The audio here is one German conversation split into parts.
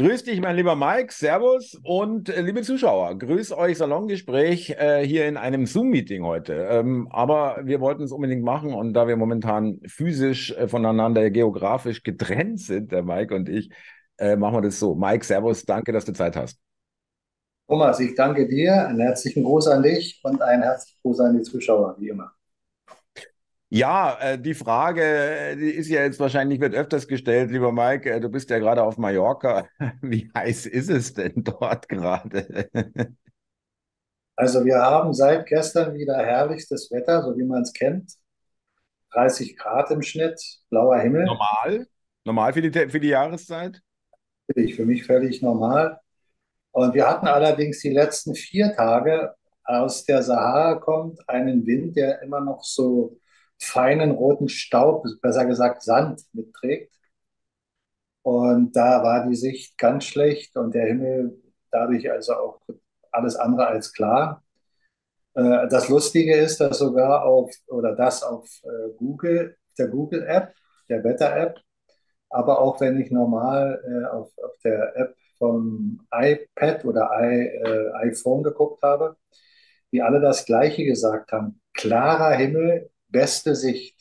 Grüß dich, mein lieber Mike, Servus und äh, liebe Zuschauer, grüß euch Salongespräch äh, hier in einem Zoom-Meeting heute. Ähm, aber wir wollten es unbedingt machen und da wir momentan physisch äh, voneinander geografisch getrennt sind, der Mike und ich, äh, machen wir das so. Mike, Servus, danke, dass du Zeit hast. Thomas, ich danke dir, einen herzlichen Gruß an dich und einen herzlichen Gruß an die Zuschauer, wie immer. Ja, äh, die Frage, äh, die ist ja jetzt wahrscheinlich, wird öfters gestellt, lieber Mike, äh, du bist ja gerade auf Mallorca. Wie heiß ist es denn dort gerade? Also wir haben seit gestern wieder herrlichstes Wetter, so wie man es kennt. 30 Grad im Schnitt, blauer Himmel. Normal? Normal für die, für die Jahreszeit? Für mich völlig normal. Und wir hatten allerdings die letzten vier Tage aus der Sahara kommt einen Wind, der immer noch so feinen roten Staub, besser gesagt Sand mitträgt. Und da war die Sicht ganz schlecht und der Himmel dadurch also auch alles andere als klar. Äh, das Lustige ist, dass sogar auf oder das auf äh, Google, der Google App, der Wetter App, aber auch wenn ich normal äh, auf, auf der App vom iPad oder iPhone geguckt habe, die alle das Gleiche gesagt haben. Klarer Himmel, beste Sicht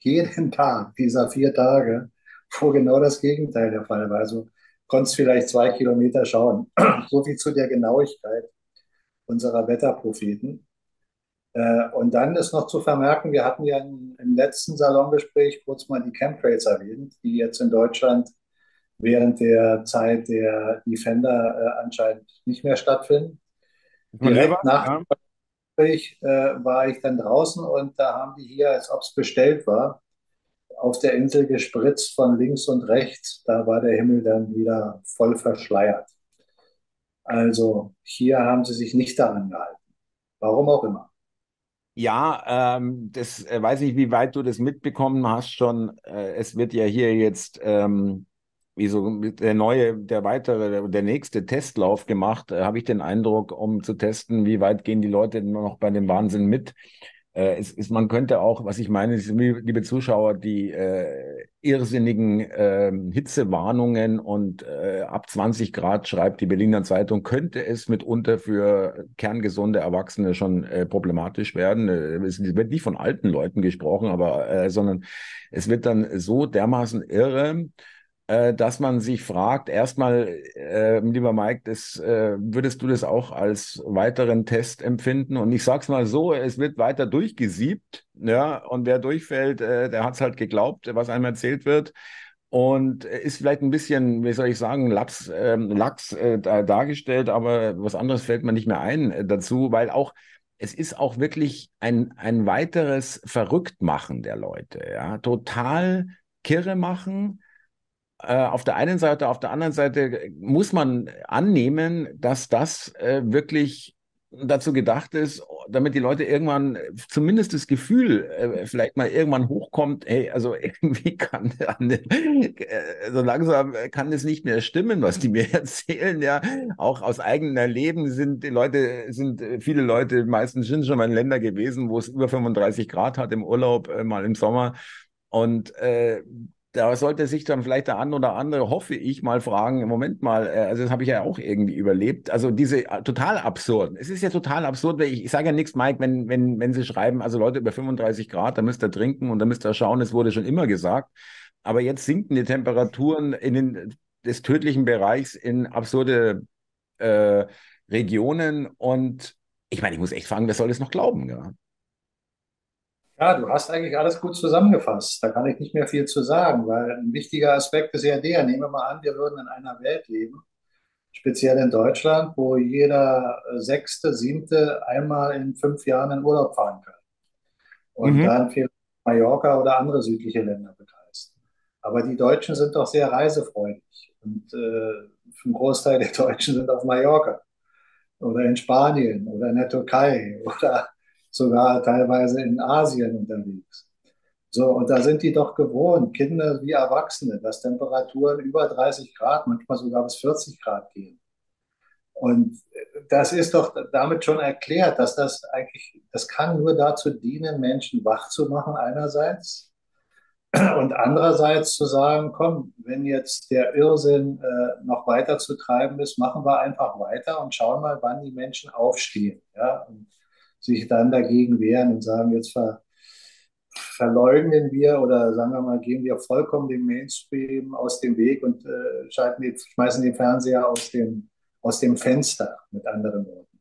jeden Tag dieser vier Tage, wo genau das Gegenteil der Fall war. Also konntest vielleicht zwei Kilometer schauen. so viel zu der Genauigkeit unserer Wetterpropheten. Äh, und dann ist noch zu vermerken, wir hatten ja im letzten Salongespräch kurz mal die Chemtrails erwähnt, die jetzt in Deutschland während der Zeit der Defender äh, anscheinend nicht mehr stattfinden. Direkt nach ja. Gespräch äh, war ich dann draußen und da haben die hier, als ob es bestellt war, auf der Insel gespritzt von links und rechts. Da war der Himmel dann wieder voll verschleiert. Also hier haben sie sich nicht daran gehalten. Warum auch immer. Ja, ähm, das äh, weiß ich, wie weit du das mitbekommen hast schon. Äh, es wird ja hier jetzt ähm, wie so der neue, der weitere, der nächste Testlauf gemacht, äh, habe ich den Eindruck, um zu testen, wie weit gehen die Leute nur noch bei dem Wahnsinn mit. Äh, es ist, man könnte auch, was ich meine, liebe Zuschauer, die äh, irrsinnigen äh, Hitzewarnungen und äh, ab 20 Grad schreibt die Berliner Zeitung, könnte es mitunter für kerngesunde Erwachsene schon äh, problematisch werden. Äh, es wird nicht von alten Leuten gesprochen, aber äh, sondern es wird dann so dermaßen irre äh, dass man sich fragt, erstmal, äh, lieber Mike, das, äh, würdest du das auch als weiteren Test empfinden? Und ich sage es mal so, es wird weiter durchgesiebt, ja, und wer durchfällt, äh, der hat es halt geglaubt, was einem erzählt wird. Und ist vielleicht ein bisschen, wie soll ich sagen, Lachs, äh, Lachs äh, dargestellt, aber was anderes fällt mir nicht mehr ein äh, dazu, weil auch es ist auch wirklich ein, ein weiteres Verrücktmachen der Leute, ja, total kirre machen, auf der einen Seite, auf der anderen Seite muss man annehmen, dass das äh, wirklich dazu gedacht ist, damit die Leute irgendwann zumindest das Gefühl äh, vielleicht mal irgendwann hochkommt, hey, also irgendwie kann äh, so langsam kann es nicht mehr stimmen, was die mir erzählen, ja. Auch aus eigenem Leben sind die Leute, sind viele Leute meistens sind schon mal in Länder gewesen, wo es über 35 Grad hat im Urlaub, äh, mal im Sommer. Und äh, da sollte sich dann vielleicht der ein oder andere, hoffe ich, mal fragen, Moment mal, äh, also das habe ich ja auch irgendwie überlebt. Also diese äh, total absurd. Es ist ja total absurd, weil ich, ich sage ja nichts, Mike, wenn, wenn, wenn Sie schreiben, also Leute über 35 Grad, da müsst ihr trinken und da müsst ihr schauen, es wurde schon immer gesagt. Aber jetzt sinken die Temperaturen in den, des tödlichen Bereichs in absurde äh, Regionen und ich meine, ich muss echt fragen, wer soll das noch glauben? Ja? Ja, du hast eigentlich alles gut zusammengefasst. Da kann ich nicht mehr viel zu sagen, weil ein wichtiger Aspekt ist ja der, nehmen wir mal an, wir würden in einer Welt leben, speziell in Deutschland, wo jeder Sechste, Siebte einmal in fünf Jahren in Urlaub fahren kann. Und mhm. dann vielleicht Mallorca oder andere südliche Länder bereist. Aber die Deutschen sind doch sehr reisefreudig. Und äh, ein Großteil der Deutschen sind auf Mallorca oder in Spanien oder in der Türkei oder sogar teilweise in Asien unterwegs. So, und da sind die doch gewohnt, Kinder wie Erwachsene, dass Temperaturen über 30 Grad, manchmal sogar bis 40 Grad gehen. Und das ist doch damit schon erklärt, dass das eigentlich, das kann nur dazu dienen, Menschen wach zu machen einerseits Und andererseits zu sagen, komm, wenn jetzt der Irrsinn äh, noch weiter zu treiben ist, machen wir einfach weiter und schauen mal, wann die Menschen aufstehen ja, und sich dann dagegen wehren und sagen, jetzt ver, verleugnen wir oder sagen wir mal, gehen wir vollkommen dem Mainstream aus dem Weg und äh, schalten die, schmeißen den Fernseher aus dem, aus dem Fenster, mit anderen Worten.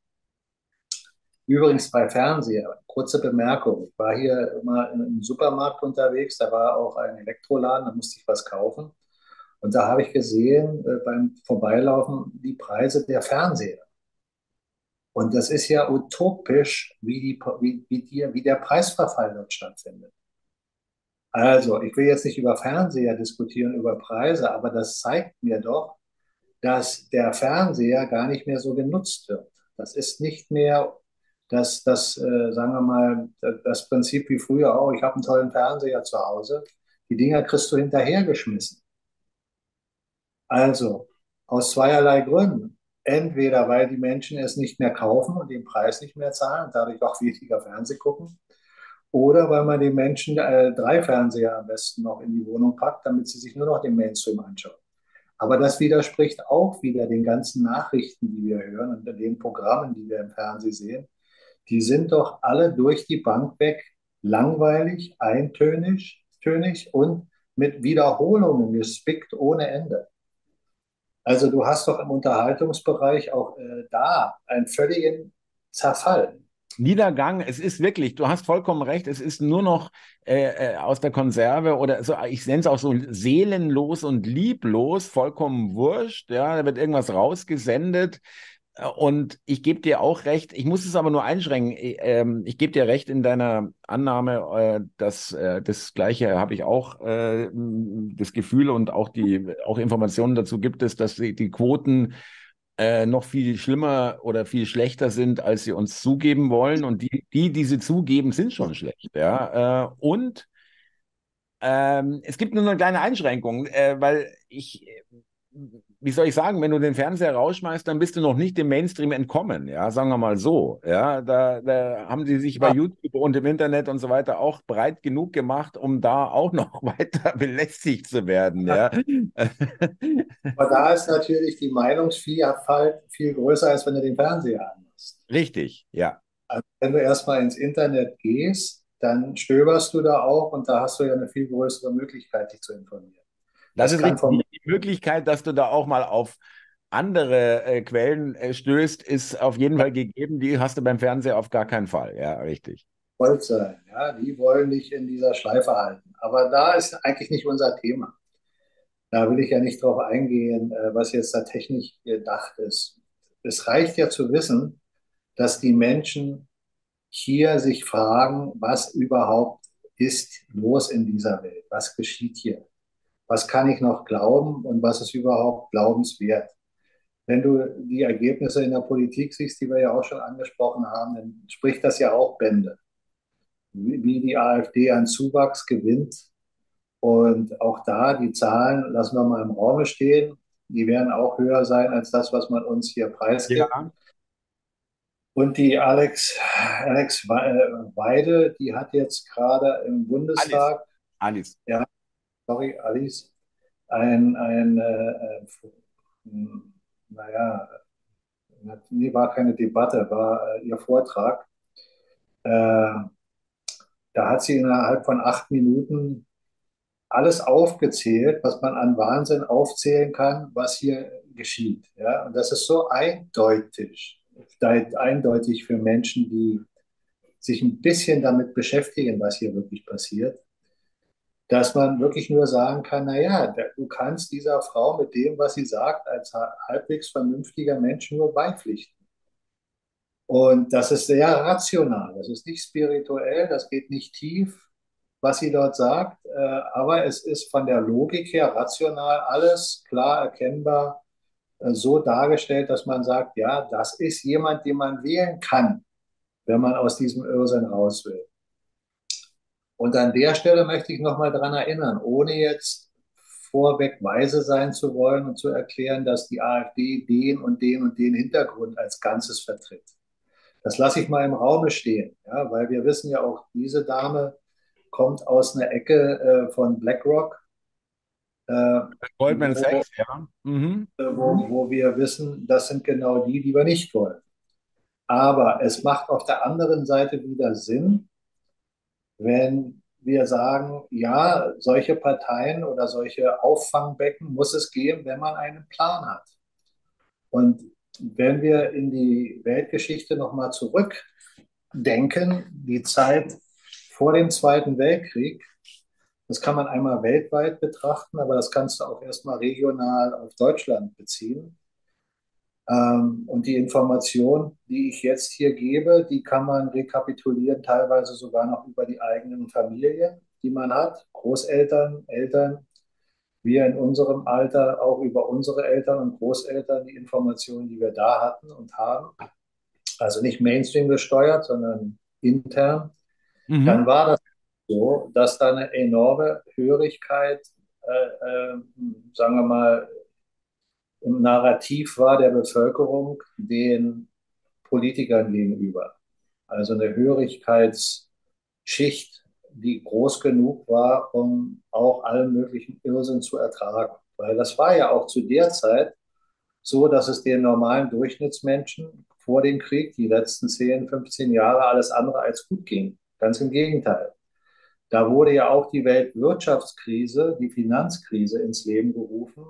Übrigens bei Fernseher, kurze Bemerkung. Ich war hier immer in einem Supermarkt unterwegs, da war auch ein Elektroladen, da musste ich was kaufen. Und da habe ich gesehen äh, beim Vorbeilaufen die Preise der Fernseher. Und das ist ja utopisch, wie, die, wie, wie, die, wie der Preisverfall dort stattfindet. Also, ich will jetzt nicht über Fernseher diskutieren, über Preise, aber das zeigt mir doch, dass der Fernseher gar nicht mehr so genutzt wird. Das ist nicht mehr das, das äh, sagen wir mal, das Prinzip wie früher auch, ich habe einen tollen Fernseher zu Hause, die Dinger kriegst du hinterhergeschmissen. Also, aus zweierlei Gründen. Entweder weil die Menschen es nicht mehr kaufen und den Preis nicht mehr zahlen dadurch auch weniger Fernseh gucken, oder weil man den Menschen äh, drei Fernseher am besten noch in die Wohnung packt, damit sie sich nur noch den Mainstream anschauen. Aber das widerspricht auch wieder den ganzen Nachrichten, die wir hören und den Programmen, die wir im Fernsehen sehen die sind doch alle durch die Bank weg langweilig, eintönig tönig und mit Wiederholungen gespickt ohne Ende. Also du hast doch im Unterhaltungsbereich auch äh, da einen völligen Zerfall. Niedergang, es ist wirklich, du hast vollkommen recht, es ist nur noch äh, äh aus der Konserve oder so, ich nenne es auch so seelenlos und lieblos, vollkommen wurscht, ja, da wird irgendwas rausgesendet, und ich gebe dir auch recht, ich muss es aber nur einschränken. Ähm, ich gebe dir recht in deiner Annahme, äh, dass äh, das Gleiche habe ich auch äh, das Gefühl und auch die auch Informationen dazu gibt es, dass die Quoten noch viel schlimmer oder viel schlechter sind, als sie uns zugeben wollen. Und die, die, die sie zugeben, sind schon schlecht. Ja? Und ähm, es gibt nur eine kleine Einschränkung, weil ich wie soll ich sagen, wenn du den Fernseher rausschmeißt, dann bist du noch nicht dem Mainstream entkommen, ja, sagen wir mal so. Ja, da, da haben sie sich bei YouTube und im Internet und so weiter auch breit genug gemacht, um da auch noch weiter belästigt zu werden, ja. Aber da ist natürlich die Meinungsvielfalt viel größer, als wenn du den Fernseher anmachst. Richtig, ja. Also wenn du erstmal ins Internet gehst, dann stöberst du da auch und da hast du ja eine viel größere Möglichkeit, dich zu informieren. Das, das ist die, Möglichkeit, dass du da auch mal auf andere äh, Quellen äh, stößt, ist auf jeden Fall gegeben. Die hast du beim Fernseher auf gar keinen Fall. Ja, richtig. Wollt sein, ja. Die wollen dich in dieser Schleife halten. Aber da ist eigentlich nicht unser Thema. Da will ich ja nicht drauf eingehen, äh, was jetzt da technisch gedacht ist. Es reicht ja zu wissen, dass die Menschen hier sich fragen, was überhaupt ist los in dieser Welt? Was geschieht hier? Was kann ich noch glauben und was ist überhaupt glaubenswert. Wenn du die Ergebnisse in der Politik siehst, die wir ja auch schon angesprochen haben, dann spricht das ja auch Bände. Wie die AfD an Zuwachs gewinnt. Und auch da, die Zahlen lassen wir mal im Raum stehen. Die werden auch höher sein als das, was man uns hier preisgibt. Ja. Und die Alex, Alex Weide, die hat jetzt gerade im Bundestag, Alice. Alice. Ja, sorry, Alice, ein, ein äh, äh, naja, nee, war keine Debatte, war äh, ihr Vortrag. Äh, da hat sie innerhalb von acht Minuten alles aufgezählt, was man an Wahnsinn aufzählen kann, was hier geschieht. Ja? Und das ist so eindeutig, eindeutig für Menschen, die sich ein bisschen damit beschäftigen, was hier wirklich passiert dass man wirklich nur sagen kann, naja, du kannst dieser Frau mit dem, was sie sagt, als halbwegs vernünftiger Mensch nur beipflichten. Und das ist sehr rational, das ist nicht spirituell, das geht nicht tief, was sie dort sagt, äh, aber es ist von der Logik her rational alles klar erkennbar äh, so dargestellt, dass man sagt, ja, das ist jemand, den man wählen kann, wenn man aus diesem Irrsinn raus will. Und an der Stelle möchte ich nochmal daran erinnern, ohne jetzt vorweg weise sein zu wollen und zu erklären, dass die AfD den und den und den Hintergrund als Ganzes vertritt. Das lasse ich mal im Raume stehen, ja, weil wir wissen ja auch, diese Dame kommt aus einer Ecke äh, von BlackRock, äh, Goldman Sachs, ja. Mhm. Äh, wo, wo wir wissen, das sind genau die, die wir nicht wollen. Aber es macht auf der anderen Seite wieder Sinn, wenn wir sagen, ja, solche Parteien oder solche Auffangbecken muss es geben, wenn man einen Plan hat. Und wenn wir in die Weltgeschichte nochmal zurückdenken, die Zeit vor dem Zweiten Weltkrieg, das kann man einmal weltweit betrachten, aber das kannst du auch erstmal regional auf Deutschland beziehen. Ähm, und die Information, die ich jetzt hier gebe, die kann man rekapitulieren, teilweise sogar noch über die eigenen Familien, die man hat, Großeltern, Eltern, wir in unserem Alter auch über unsere Eltern und Großeltern die Informationen, die wir da hatten und haben. Also nicht Mainstream gesteuert, sondern intern. Mhm. Dann war das so, dass da eine enorme Hörigkeit, äh, äh, sagen wir mal, im Narrativ war der Bevölkerung den Politikern gegenüber. Also eine Hörigkeitsschicht, die groß genug war, um auch allen möglichen Irrsinn zu ertragen. Weil das war ja auch zu der Zeit so, dass es den normalen Durchschnittsmenschen vor dem Krieg, die letzten 10, 15 Jahre, alles andere als gut ging. Ganz im Gegenteil. Da wurde ja auch die Weltwirtschaftskrise, die Finanzkrise ins Leben gerufen.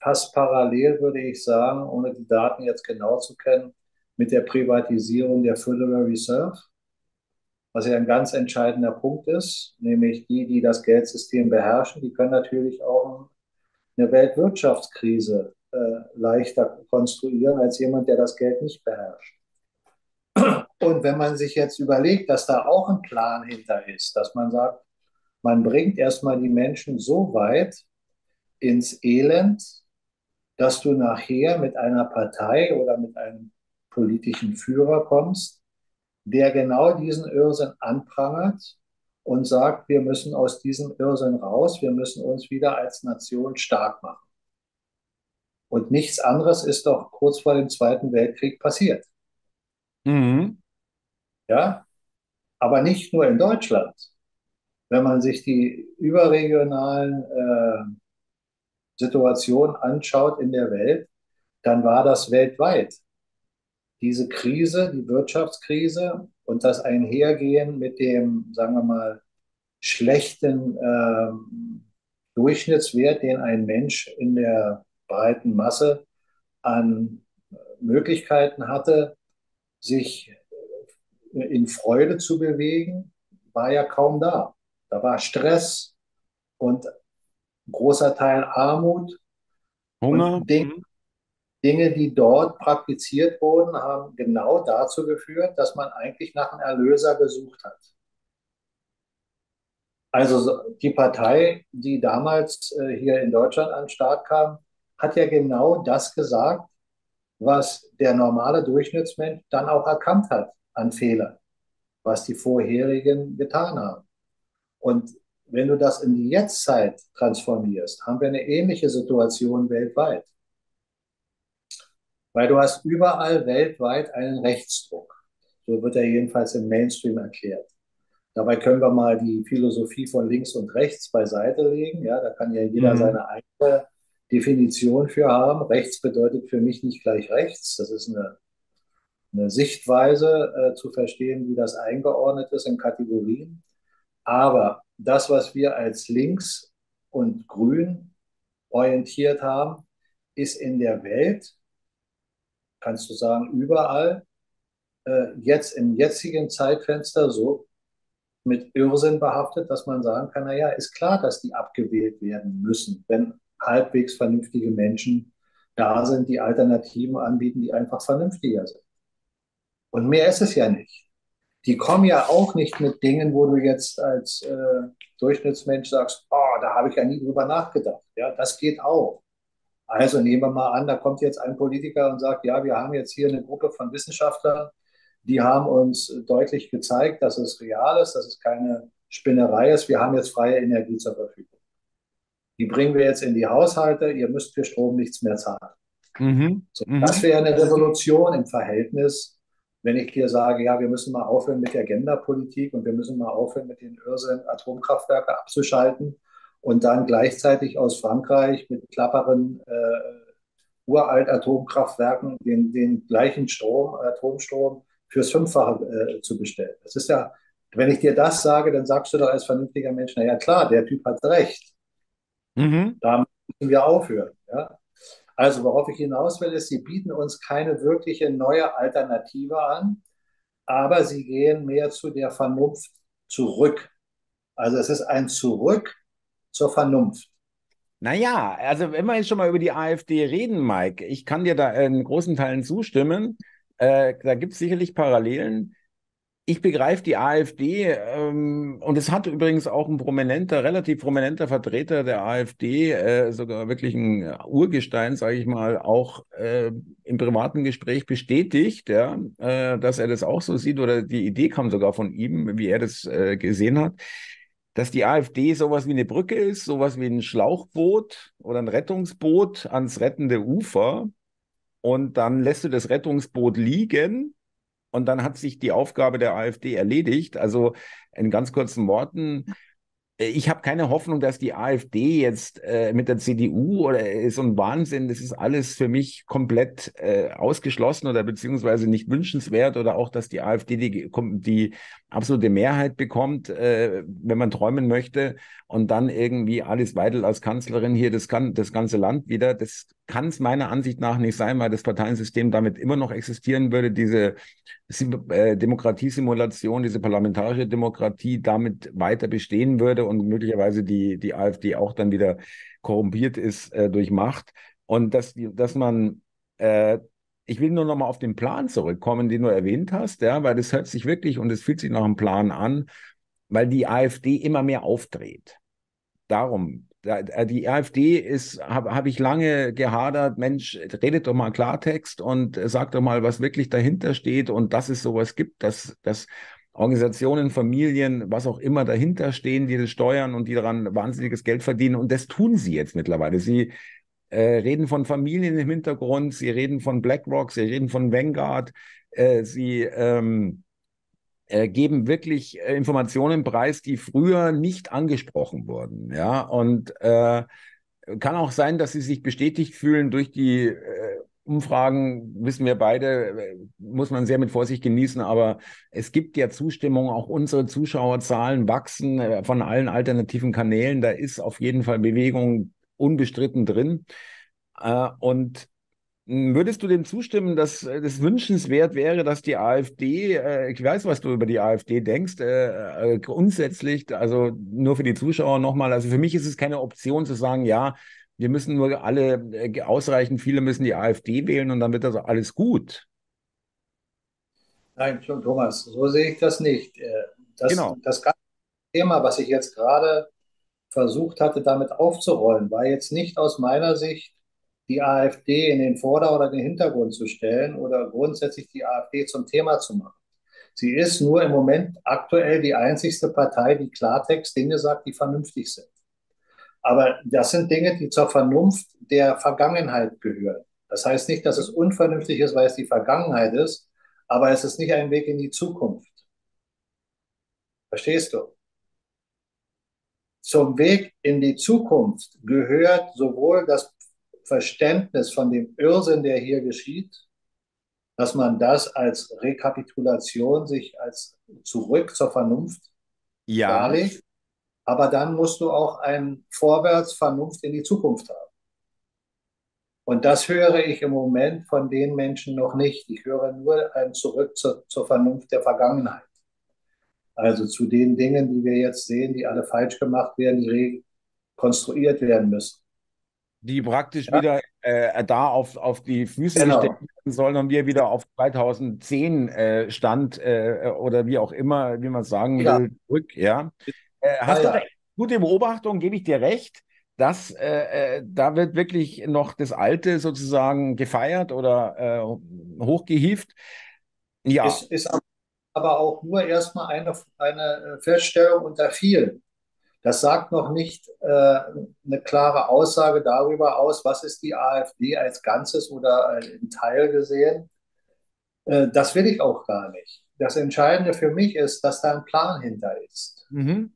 Fast parallel würde ich sagen, ohne die Daten jetzt genau zu kennen, mit der Privatisierung der Federal Reserve was ja ein ganz entscheidender Punkt ist, nämlich die, die das Geldsystem beherrschen, die können natürlich auch eine Weltwirtschaftskrise äh, leichter konstruieren als jemand, der das Geld nicht beherrscht. Und wenn man sich jetzt überlegt, dass da auch ein Plan hinter ist, dass man sagt, man bringt erstmal die Menschen so weit ins Elend, dass du nachher mit einer Partei oder mit einem politischen Führer kommst, der genau diesen Irrsinn anprangert und sagt, wir müssen aus diesem Irrsinn raus, wir müssen uns wieder als Nation stark machen. Und nichts anderes ist doch kurz vor dem Zweiten Weltkrieg passiert. Mhm. Ja, aber nicht nur in Deutschland. Wenn man sich die überregionalen Situationen anschaut in der Welt, dann war das weltweit diese Krise, die Wirtschaftskrise und das Einhergehen mit dem, sagen wir mal, schlechten äh, Durchschnittswert, den ein Mensch in der breiten Masse an Möglichkeiten hatte, sich in Freude zu bewegen, war ja kaum da. Da war Stress und großer Teil Armut. Hunger. Und Dinge, mhm. Dinge, die dort praktiziert wurden, haben genau dazu geführt, dass man eigentlich nach einem Erlöser gesucht hat. Also die Partei, die damals äh, hier in Deutschland an den Start kam, hat ja genau das gesagt, was der normale Durchschnittsmensch dann auch erkannt hat an Fehlern, was die vorherigen getan haben. Und wenn du das in die Jetztzeit transformierst, haben wir eine ähnliche Situation weltweit. Weil du hast überall weltweit einen Rechtsdruck. So wird er jedenfalls im Mainstream erklärt. Dabei können wir mal die Philosophie von links und rechts beiseite legen. Ja, da kann ja jeder mhm. seine eigene Definition für haben. Rechts bedeutet für mich nicht gleich rechts. Das ist eine, eine Sichtweise äh, zu verstehen, wie das eingeordnet ist in Kategorien. Aber das, was wir als links und grün orientiert haben, ist in der Welt kannst du sagen, überall äh, jetzt im jetzigen Zeitfenster so mit Irrsinn behaftet, dass man sagen kann, naja, ist klar, dass die abgewählt werden müssen, wenn halbwegs vernünftige Menschen da sind, die Alternativen anbieten, die einfach vernünftiger sind. Und mehr ist es ja nicht. Die kommen ja auch nicht mit Dingen, wo du jetzt als äh, Durchschnittsmensch sagst, oh, da habe ich ja nie drüber nachgedacht. Ja, das geht auch. Also nehmen wir mal an, da kommt jetzt ein Politiker und sagt, ja, wir haben jetzt hier eine Gruppe von Wissenschaftlern, die haben uns deutlich gezeigt, dass es real ist, dass es keine Spinnerei ist. Wir haben jetzt freie Energie zur Verfügung. Die bringen wir jetzt in die Haushalte. Ihr müsst für Strom nichts mehr zahlen. Mhm. So, mhm. Das wäre eine Revolution im Verhältnis wenn ich dir sage, ja, wir müssen mal aufhören mit der Genderpolitik und wir müssen mal aufhören mit den Irrsinn, Atomkraftwerke abzuschalten und dann gleichzeitig aus Frankreich mit klapperen äh, uralt Atomkraftwerken den, den gleichen Strom, Atomstrom fürs Fünffache äh, zu bestellen. Das ist ja, wenn ich dir das sage, dann sagst du doch als vernünftiger Mensch, na ja klar, der Typ hat recht. Mhm. Da müssen wir aufhören. Ja? Also worauf ich hinaus will, ist, sie bieten uns keine wirkliche neue Alternative an, aber sie gehen mehr zu der Vernunft zurück. Also es ist ein Zurück zur Vernunft. Naja, also wenn wir jetzt schon mal über die AfD reden, Mike, ich kann dir da in großen Teilen zustimmen. Äh, da gibt es sicherlich Parallelen. Ich begreife die AfD ähm, und es hat übrigens auch ein prominenter, relativ prominenter Vertreter der AfD, äh, sogar wirklich ein Urgestein, sage ich mal, auch äh, im privaten Gespräch bestätigt, ja, äh, dass er das auch so sieht oder die Idee kam sogar von ihm, wie er das äh, gesehen hat dass die AfD sowas wie eine Brücke ist, sowas wie ein Schlauchboot oder ein Rettungsboot ans rettende Ufer. Und dann lässt du das Rettungsboot liegen und dann hat sich die Aufgabe der AfD erledigt. Also in ganz kurzen Worten, ich habe keine Hoffnung, dass die AfD jetzt äh, mit der CDU oder ist so ein Wahnsinn. Das ist alles für mich komplett äh, ausgeschlossen oder beziehungsweise nicht wünschenswert oder auch, dass die AfD die, die absolute Mehrheit bekommt, äh, wenn man träumen möchte und dann irgendwie Alice Weidel als Kanzlerin hier das, kann, das ganze Land wieder. Das kann es meiner Ansicht nach nicht sein, weil das Parteiensystem damit immer noch existieren würde. Diese äh, Demokratiesimulation, diese parlamentarische Demokratie damit weiter bestehen würde und möglicherweise die, die AfD auch dann wieder korrumpiert ist äh, durch Macht. Und dass, dass man, äh, ich will nur noch mal auf den Plan zurückkommen, den du erwähnt hast, ja, weil das hört sich wirklich und es fühlt sich nach einem Plan an, weil die AfD immer mehr aufdreht. Darum äh, die AfD ist, habe hab ich lange gehadert, Mensch, redet doch mal Klartext und sagt doch mal, was wirklich dahinter steht und dass es sowas gibt, dass, dass Organisationen, Familien, was auch immer dahinter stehen, die das steuern und die daran wahnsinniges Geld verdienen. Und das tun sie jetzt mittlerweile. Sie äh, reden von Familien im Hintergrund, sie reden von BlackRock, sie reden von Vanguard, äh, sie ähm, äh, geben wirklich äh, Informationen preis, die früher nicht angesprochen wurden. Ja, und äh, kann auch sein, dass sie sich bestätigt fühlen durch die äh, Umfragen, wissen wir beide, muss man sehr mit Vorsicht genießen, aber es gibt ja Zustimmung, auch unsere Zuschauerzahlen wachsen von allen alternativen Kanälen, da ist auf jeden Fall Bewegung unbestritten drin. Und Würdest du dem zustimmen, dass es wünschenswert wäre, dass die AfD, äh, ich weiß, was du über die AfD denkst, äh, äh, grundsätzlich, also nur für die Zuschauer nochmal, also für mich ist es keine Option zu sagen, ja, wir müssen nur alle äh, ausreichend, viele müssen die AfD wählen und dann wird das alles gut. Nein, Thomas, so sehe ich das nicht. Äh, das, genau. das ganze Thema, was ich jetzt gerade versucht hatte, damit aufzurollen, war jetzt nicht aus meiner Sicht die AfD in den Vorder- oder den Hintergrund zu stellen oder grundsätzlich die AfD zum Thema zu machen. Sie ist nur im Moment aktuell die einzigste Partei, die Klartext Dinge sagt, die vernünftig sind. Aber das sind Dinge, die zur Vernunft der Vergangenheit gehören. Das heißt nicht, dass es unvernünftig ist, weil es die Vergangenheit ist, aber es ist nicht ein Weg in die Zukunft. Verstehst du? Zum Weg in die Zukunft gehört sowohl das Verständnis von dem Irrsinn, der hier geschieht, dass man das als Rekapitulation sich als zurück zur Vernunft ja. darlegt. Aber dann musst du auch ein Vorwärts Vernunft in die Zukunft haben. Und das höre ich im Moment von den Menschen noch nicht. Ich höre nur ein Zurück zur, zur Vernunft der Vergangenheit. Also zu den Dingen, die wir jetzt sehen, die alle falsch gemacht werden, die rekonstruiert werden müssen die praktisch ja. wieder äh, da auf, auf die Füße genau. gestellt werden sollen und wir wieder auf 2010 äh, Stand äh, oder wie auch immer, wie man sagen ja. will, zurück. Ja. Äh, hast ja, du gute Beobachtung, gebe ich dir recht, dass äh, äh, da wird wirklich noch das Alte sozusagen gefeiert oder hochgehieft. Ja. Ist, ist aber auch nur erstmal eine, eine Feststellung unter vielen. Das sagt noch nicht äh, eine klare Aussage darüber aus, was ist die AfD als Ganzes oder in Teil gesehen. Äh, das will ich auch gar nicht. Das Entscheidende für mich ist, dass da ein Plan hinter ist. Mhm.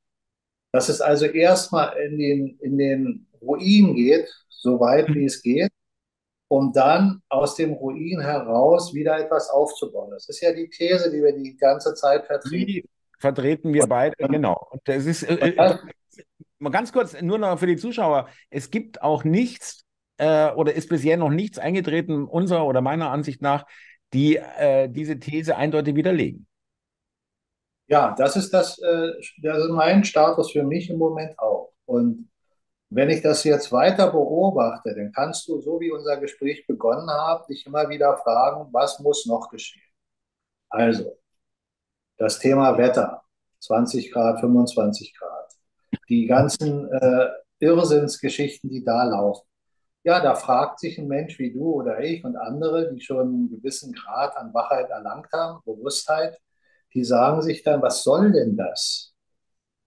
Dass es also erstmal in den, in den Ruin geht, so weit mhm. wie es geht, um dann aus dem Ruin heraus wieder etwas aufzubauen. Das ist ja die These, die wir die ganze Zeit vertreten. Die vertreten wir beide, genau. Und das ist äh, äh, mal ganz kurz, nur noch für die Zuschauer, es gibt auch nichts äh, oder ist bisher noch nichts eingetreten, unserer oder meiner Ansicht nach, die äh, diese These eindeutig widerlegen. Ja, das ist das, äh, das ist mein Status für mich im Moment auch. Und wenn ich das jetzt weiter beobachte, dann kannst du, so wie unser Gespräch begonnen hat, dich immer wieder fragen, was muss noch geschehen? Also, das Thema Wetter, 20 Grad, 25 Grad, die ganzen äh, Irrsinnsgeschichten, die da laufen. Ja, da fragt sich ein Mensch wie du oder ich und andere, die schon einen gewissen Grad an Wachheit erlangt haben, Bewusstheit, die sagen sich dann, was soll denn das?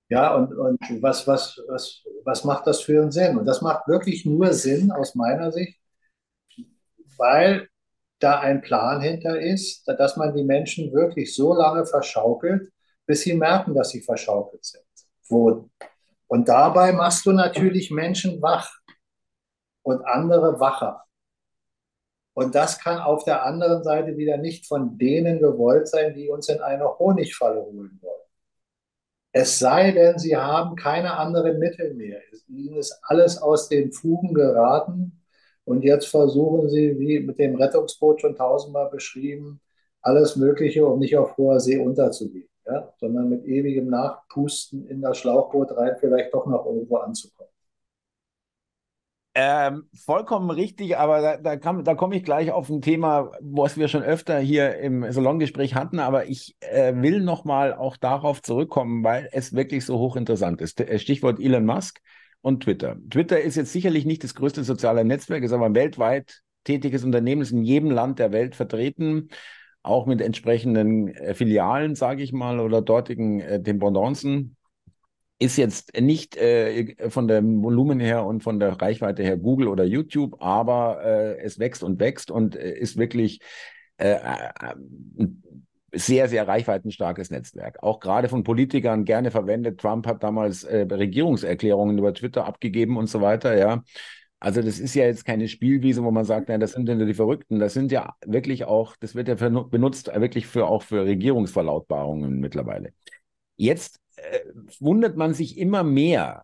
Ja, und, und was, was, was, was macht das für einen Sinn? Und das macht wirklich nur Sinn aus meiner Sicht, weil da ein Plan hinter ist, dass man die Menschen wirklich so lange verschaukelt, bis sie merken, dass sie verschaukelt sind. Wurden. Und dabei machst du natürlich Menschen wach und andere wacher. Und das kann auf der anderen Seite wieder nicht von denen gewollt sein, die uns in eine Honigfalle holen wollen. Es sei denn, sie haben keine anderen Mittel mehr. Ihnen ist alles aus den Fugen geraten. Und jetzt versuchen sie, wie mit dem Rettungsboot schon tausendmal beschrieben, alles Mögliche, um nicht auf hoher See unterzugehen, ja? sondern mit ewigem Nachpusten in das Schlauchboot rein vielleicht doch noch irgendwo anzukommen. Ähm, vollkommen richtig, aber da, da, kam, da komme ich gleich auf ein Thema, was wir schon öfter hier im Salongespräch hatten, aber ich äh, will nochmal auch darauf zurückkommen, weil es wirklich so hochinteressant ist. Äh, Stichwort Elon Musk und Twitter. Twitter ist jetzt sicherlich nicht das größte soziale Netzwerk, ist aber weltweit tätiges Unternehmen, ist in jedem Land der Welt vertreten, auch mit entsprechenden äh, Filialen, sage ich mal, oder dortigen äh, Dependancen ist jetzt nicht äh, von dem Volumen her und von der Reichweite her Google oder YouTube, aber äh, es wächst und wächst und äh, ist wirklich äh, äh, ein sehr, sehr reichweitenstarkes Netzwerk. Auch gerade von Politikern gerne verwendet. Trump hat damals äh, Regierungserklärungen über Twitter abgegeben und so weiter, ja. Also das ist ja jetzt keine Spielwiese, wo man sagt, nein, das sind denn die Verrückten. Das sind ja wirklich auch, das wird ja benutzt wirklich für auch für Regierungsverlautbarungen mittlerweile. Jetzt äh, wundert man sich immer mehr.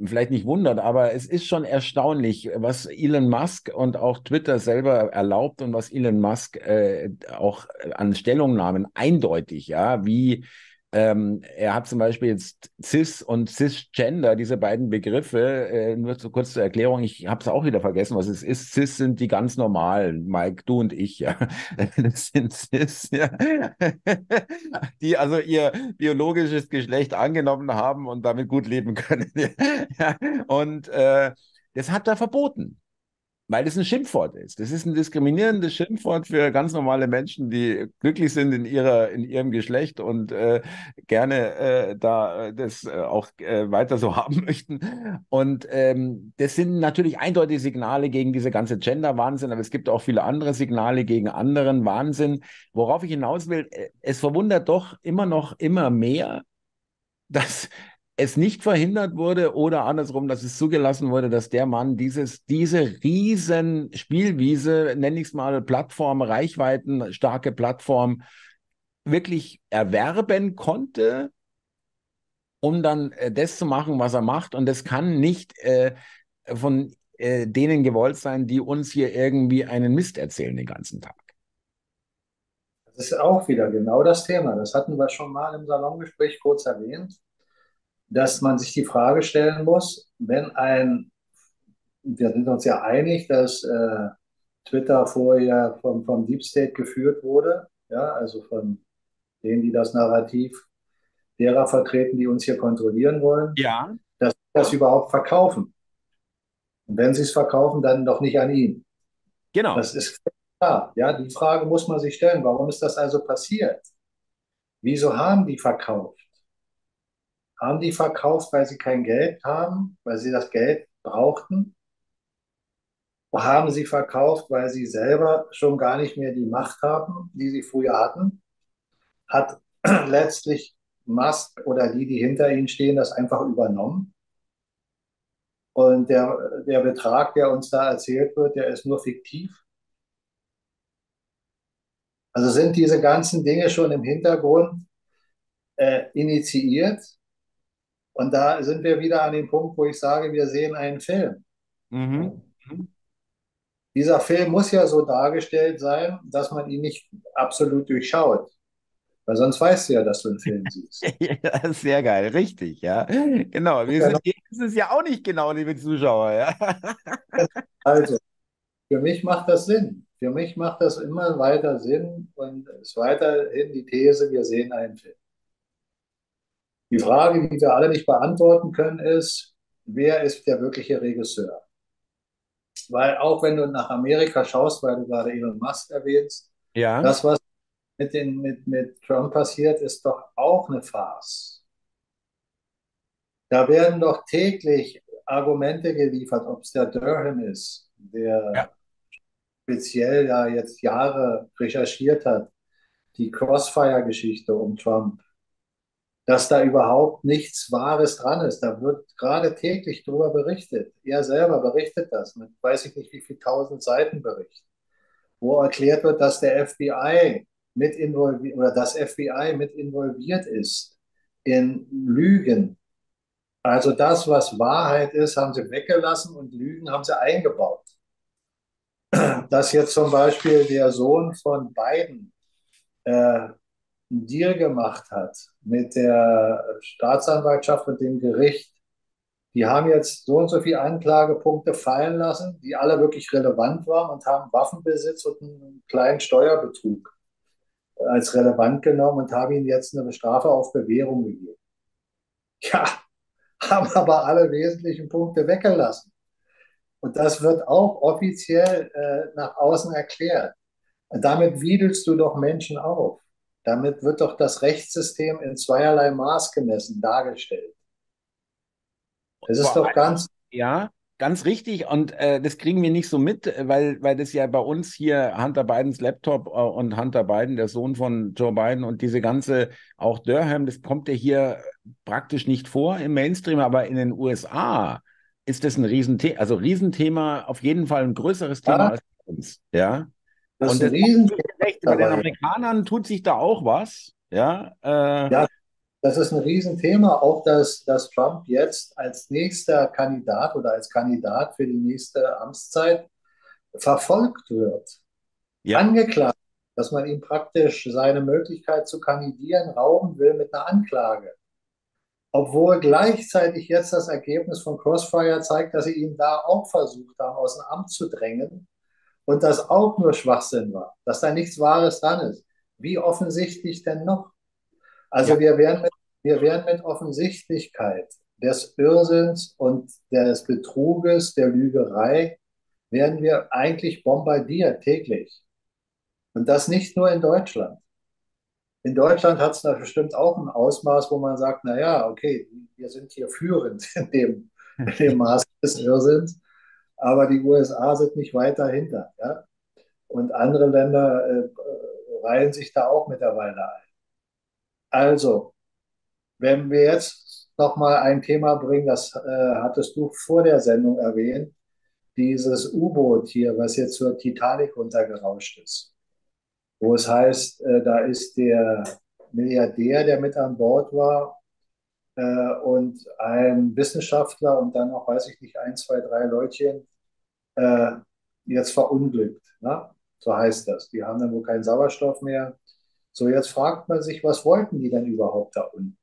Vielleicht nicht wundert, aber es ist schon erstaunlich, was Elon Musk und auch Twitter selber erlaubt und was Elon Musk äh, auch an Stellungnahmen eindeutig, ja, wie ähm, er hat zum Beispiel jetzt Cis und Cisgender, diese beiden Begriffe, äh, nur so kurz zur Erklärung, ich habe es auch wieder vergessen, was es ist. Cis sind die ganz normalen, Mike, du und ich, ja. Das sind Cis, ja. die also ihr biologisches Geschlecht angenommen haben und damit gut leben können. ja. Und äh, das hat er verboten weil es ein Schimpfwort ist. Das ist ein diskriminierendes Schimpfwort für ganz normale Menschen, die glücklich sind in ihrer in ihrem Geschlecht und äh, gerne äh, da äh, das äh, auch äh, weiter so haben möchten. Und ähm, das sind natürlich eindeutige Signale gegen diese ganze Gender-Wahnsinn, aber es gibt auch viele andere Signale gegen anderen Wahnsinn. Worauf ich hinaus will, äh, es verwundert doch immer noch immer mehr, dass es nicht verhindert wurde oder andersrum, dass es zugelassen wurde, dass der Mann dieses, diese riesen Spielwiese, nenne ich es mal Plattform, Reichweiten, starke Plattform, wirklich erwerben konnte, um dann äh, das zu machen, was er macht. Und das kann nicht äh, von äh, denen gewollt sein, die uns hier irgendwie einen Mist erzählen den ganzen Tag. Das ist auch wieder genau das Thema. Das hatten wir schon mal im Salongespräch kurz erwähnt dass man sich die Frage stellen muss, wenn ein, wir sind uns ja einig, dass äh, Twitter vorher vom, vom Deep State geführt wurde, ja, also von denen, die das Narrativ derer vertreten, die uns hier kontrollieren wollen, ja. dass sie das überhaupt verkaufen. Und wenn sie es verkaufen, dann doch nicht an ihn. Genau. Das ist klar. Ja, die Frage muss man sich stellen. Warum ist das also passiert? Wieso haben die verkauft? Haben die verkauft, weil sie kein Geld haben, weil sie das Geld brauchten? haben sie verkauft, weil sie selber schon gar nicht mehr die Macht haben, die sie früher hatten. Hat letztlich Musk oder die, die hinter ihnen stehen, das einfach übernommen. Und der, der Betrag, der uns da erzählt wird, der ist nur fiktiv. Also sind diese ganzen Dinge schon im Hintergrund äh, initiiert. Und da sind wir wieder an dem Punkt, wo ich sage, wir sehen einen Film. Mhm. Dieser Film muss ja so dargestellt sein, dass man ihn nicht absolut durchschaut. Weil sonst weißt du ja, dass du einen Film siehst. ja, sehr geil, richtig, ja. Genau, wir sind, das ist ja auch nicht genau, liebe Zuschauer, ja. also, für mich macht das Sinn. Für mich macht das immer weiter Sinn und ist weiterhin die These, wir sehen einen Film. Die Frage, die wir alle nicht beantworten können, ist, wer ist der wirkliche Regisseur? Weil auch wenn du nach Amerika schaust, weil du gerade Elon Musk erwähnst, ja. das, was mit, den, mit, mit Trump passiert, ist doch auch eine Farce. Da werden doch täglich Argumente geliefert, ob es der Durham ist, der ja. speziell ja jetzt Jahre recherchiert hat, die Crossfire-Geschichte um Trump, dass da überhaupt nichts Wahres dran ist. Da wird gerade täglich darüber berichtet. Er selber berichtet das mit weiß ich nicht wie viel tausend Seiten Bericht, wo erklärt wird, dass der FBI mit involviert oder das FBI mit involviert ist in Lügen. Also das, was Wahrheit ist, haben sie weggelassen und Lügen haben sie eingebaut. Dass jetzt zum Beispiel der Sohn von Biden äh, Deal gemacht hat mit der Staatsanwaltschaft und dem Gericht, die haben jetzt so und so viele Anklagepunkte fallen lassen, die alle wirklich relevant waren und haben Waffenbesitz und einen kleinen Steuerbetrug als relevant genommen und habe ihnen jetzt eine Strafe auf Bewährung gegeben. Ja, haben aber alle wesentlichen Punkte weggelassen. Und das wird auch offiziell äh, nach außen erklärt. Damit wiedelst du doch Menschen auf. Damit wird doch das Rechtssystem in zweierlei Maß gemessen dargestellt. Das ist doch ganz. Ja, Ganz richtig, und äh, das kriegen wir nicht so mit, weil, weil das ja bei uns hier Hunter Bidens Laptop äh, und Hunter Biden, der Sohn von Joe Biden und diese ganze, auch Durham, das kommt ja hier praktisch nicht vor im Mainstream, aber in den USA ist das ein Riesenthema, also Riesenthema, auf jeden Fall ein größeres Thema ja. als bei uns. Ja. Das und das Riesenthema. Bei den Amerikanern tut sich da auch was. Ja, äh, ja das ist ein Riesenthema, auch dass, dass Trump jetzt als nächster Kandidat oder als Kandidat für die nächste Amtszeit verfolgt wird, ja. angeklagt, dass man ihm praktisch seine Möglichkeit zu kandidieren rauben will mit einer Anklage. Obwohl gleichzeitig jetzt das Ergebnis von Crossfire zeigt, dass sie ihn da auch versucht haben, aus dem Amt zu drängen und das auch nur Schwachsinn war, dass da nichts Wahres dran ist. Wie offensichtlich denn noch? Also ja. wir, werden mit, wir werden mit Offensichtlichkeit des Irrsinns und des Betruges, der Lügerei, werden wir eigentlich bombardiert täglich. Und das nicht nur in Deutschland. In Deutschland hat es da bestimmt auch ein Ausmaß, wo man sagt, naja, okay, wir sind hier führend in dem, in dem Maß des Irrsinns, aber die USA sind nicht weit dahinter. Ja? Und andere Länder äh, reihen sich da auch mittlerweile ein. Also, wenn wir jetzt nochmal ein Thema bringen, das äh, hattest du vor der Sendung erwähnt, dieses U-Boot hier, was jetzt zur Titanic runtergerauscht ist, wo es heißt, äh, da ist der Milliardär, der mit an Bord war, äh, und ein Wissenschaftler und dann noch, weiß ich nicht, ein, zwei, drei Leutchen äh, jetzt verunglückt. Ne? So heißt das. Die haben dann wohl keinen Sauerstoff mehr so, jetzt fragt man sich, was wollten die denn überhaupt da unten?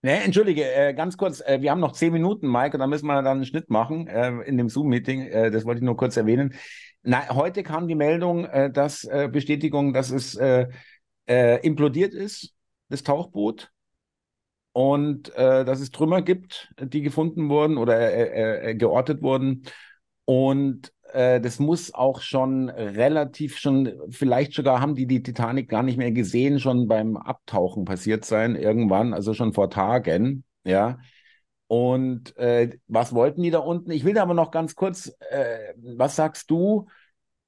Nee, entschuldige, äh, ganz kurz, äh, wir haben noch zehn Minuten, Mike, und da müssen wir dann einen Schnitt machen äh, in dem Zoom-Meeting. Äh, das wollte ich nur kurz erwähnen. Na, heute kam die Meldung, äh, dass äh, Bestätigung, dass es implodiert ist, das Tauchboot, und dass es Trümmer gibt, die gefunden wurden oder geortet wurden. Und äh, das muss auch schon relativ schon, vielleicht sogar haben die die Titanic gar nicht mehr gesehen, schon beim Abtauchen passiert sein, irgendwann, also schon vor Tagen, ja. Und äh, was wollten die da unten? Ich will da aber noch ganz kurz, äh, was sagst du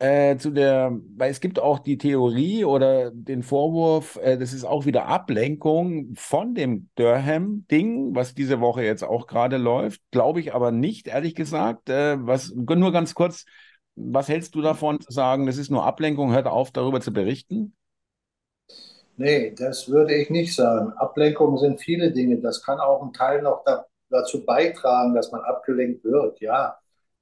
äh, zu der, weil es gibt auch die Theorie oder den Vorwurf, äh, das ist auch wieder Ablenkung von dem Durham-Ding, was diese Woche jetzt auch gerade läuft. Glaube ich aber nicht, ehrlich gesagt. Äh, was, nur ganz kurz, was hältst du davon zu sagen, das ist nur Ablenkung, hört auf, darüber zu berichten? Nee, das würde ich nicht sagen. Ablenkungen sind viele Dinge. Das kann auch ein Teil noch da, dazu beitragen, dass man abgelenkt wird, ja.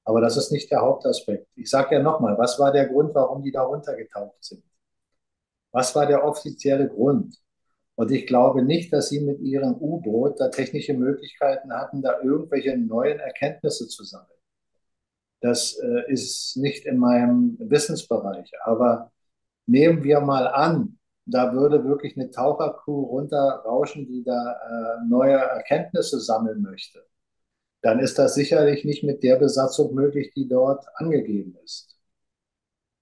Aber das ist nicht der Hauptaspekt. Ich sage ja nochmal, was war der Grund, warum die da runtergetaucht sind? Was war der offizielle Grund? Und ich glaube nicht, dass sie mit ihrem U-Boot da technische Möglichkeiten hatten, da irgendwelche neuen Erkenntnisse zu sammeln. Das äh, ist nicht in meinem Wissensbereich. Aber nehmen wir mal an, da würde wirklich eine Tauchercrew runterrauschen, die da äh, neue Erkenntnisse sammeln möchte, dann ist das sicherlich nicht mit der Besatzung möglich, die dort angegeben ist.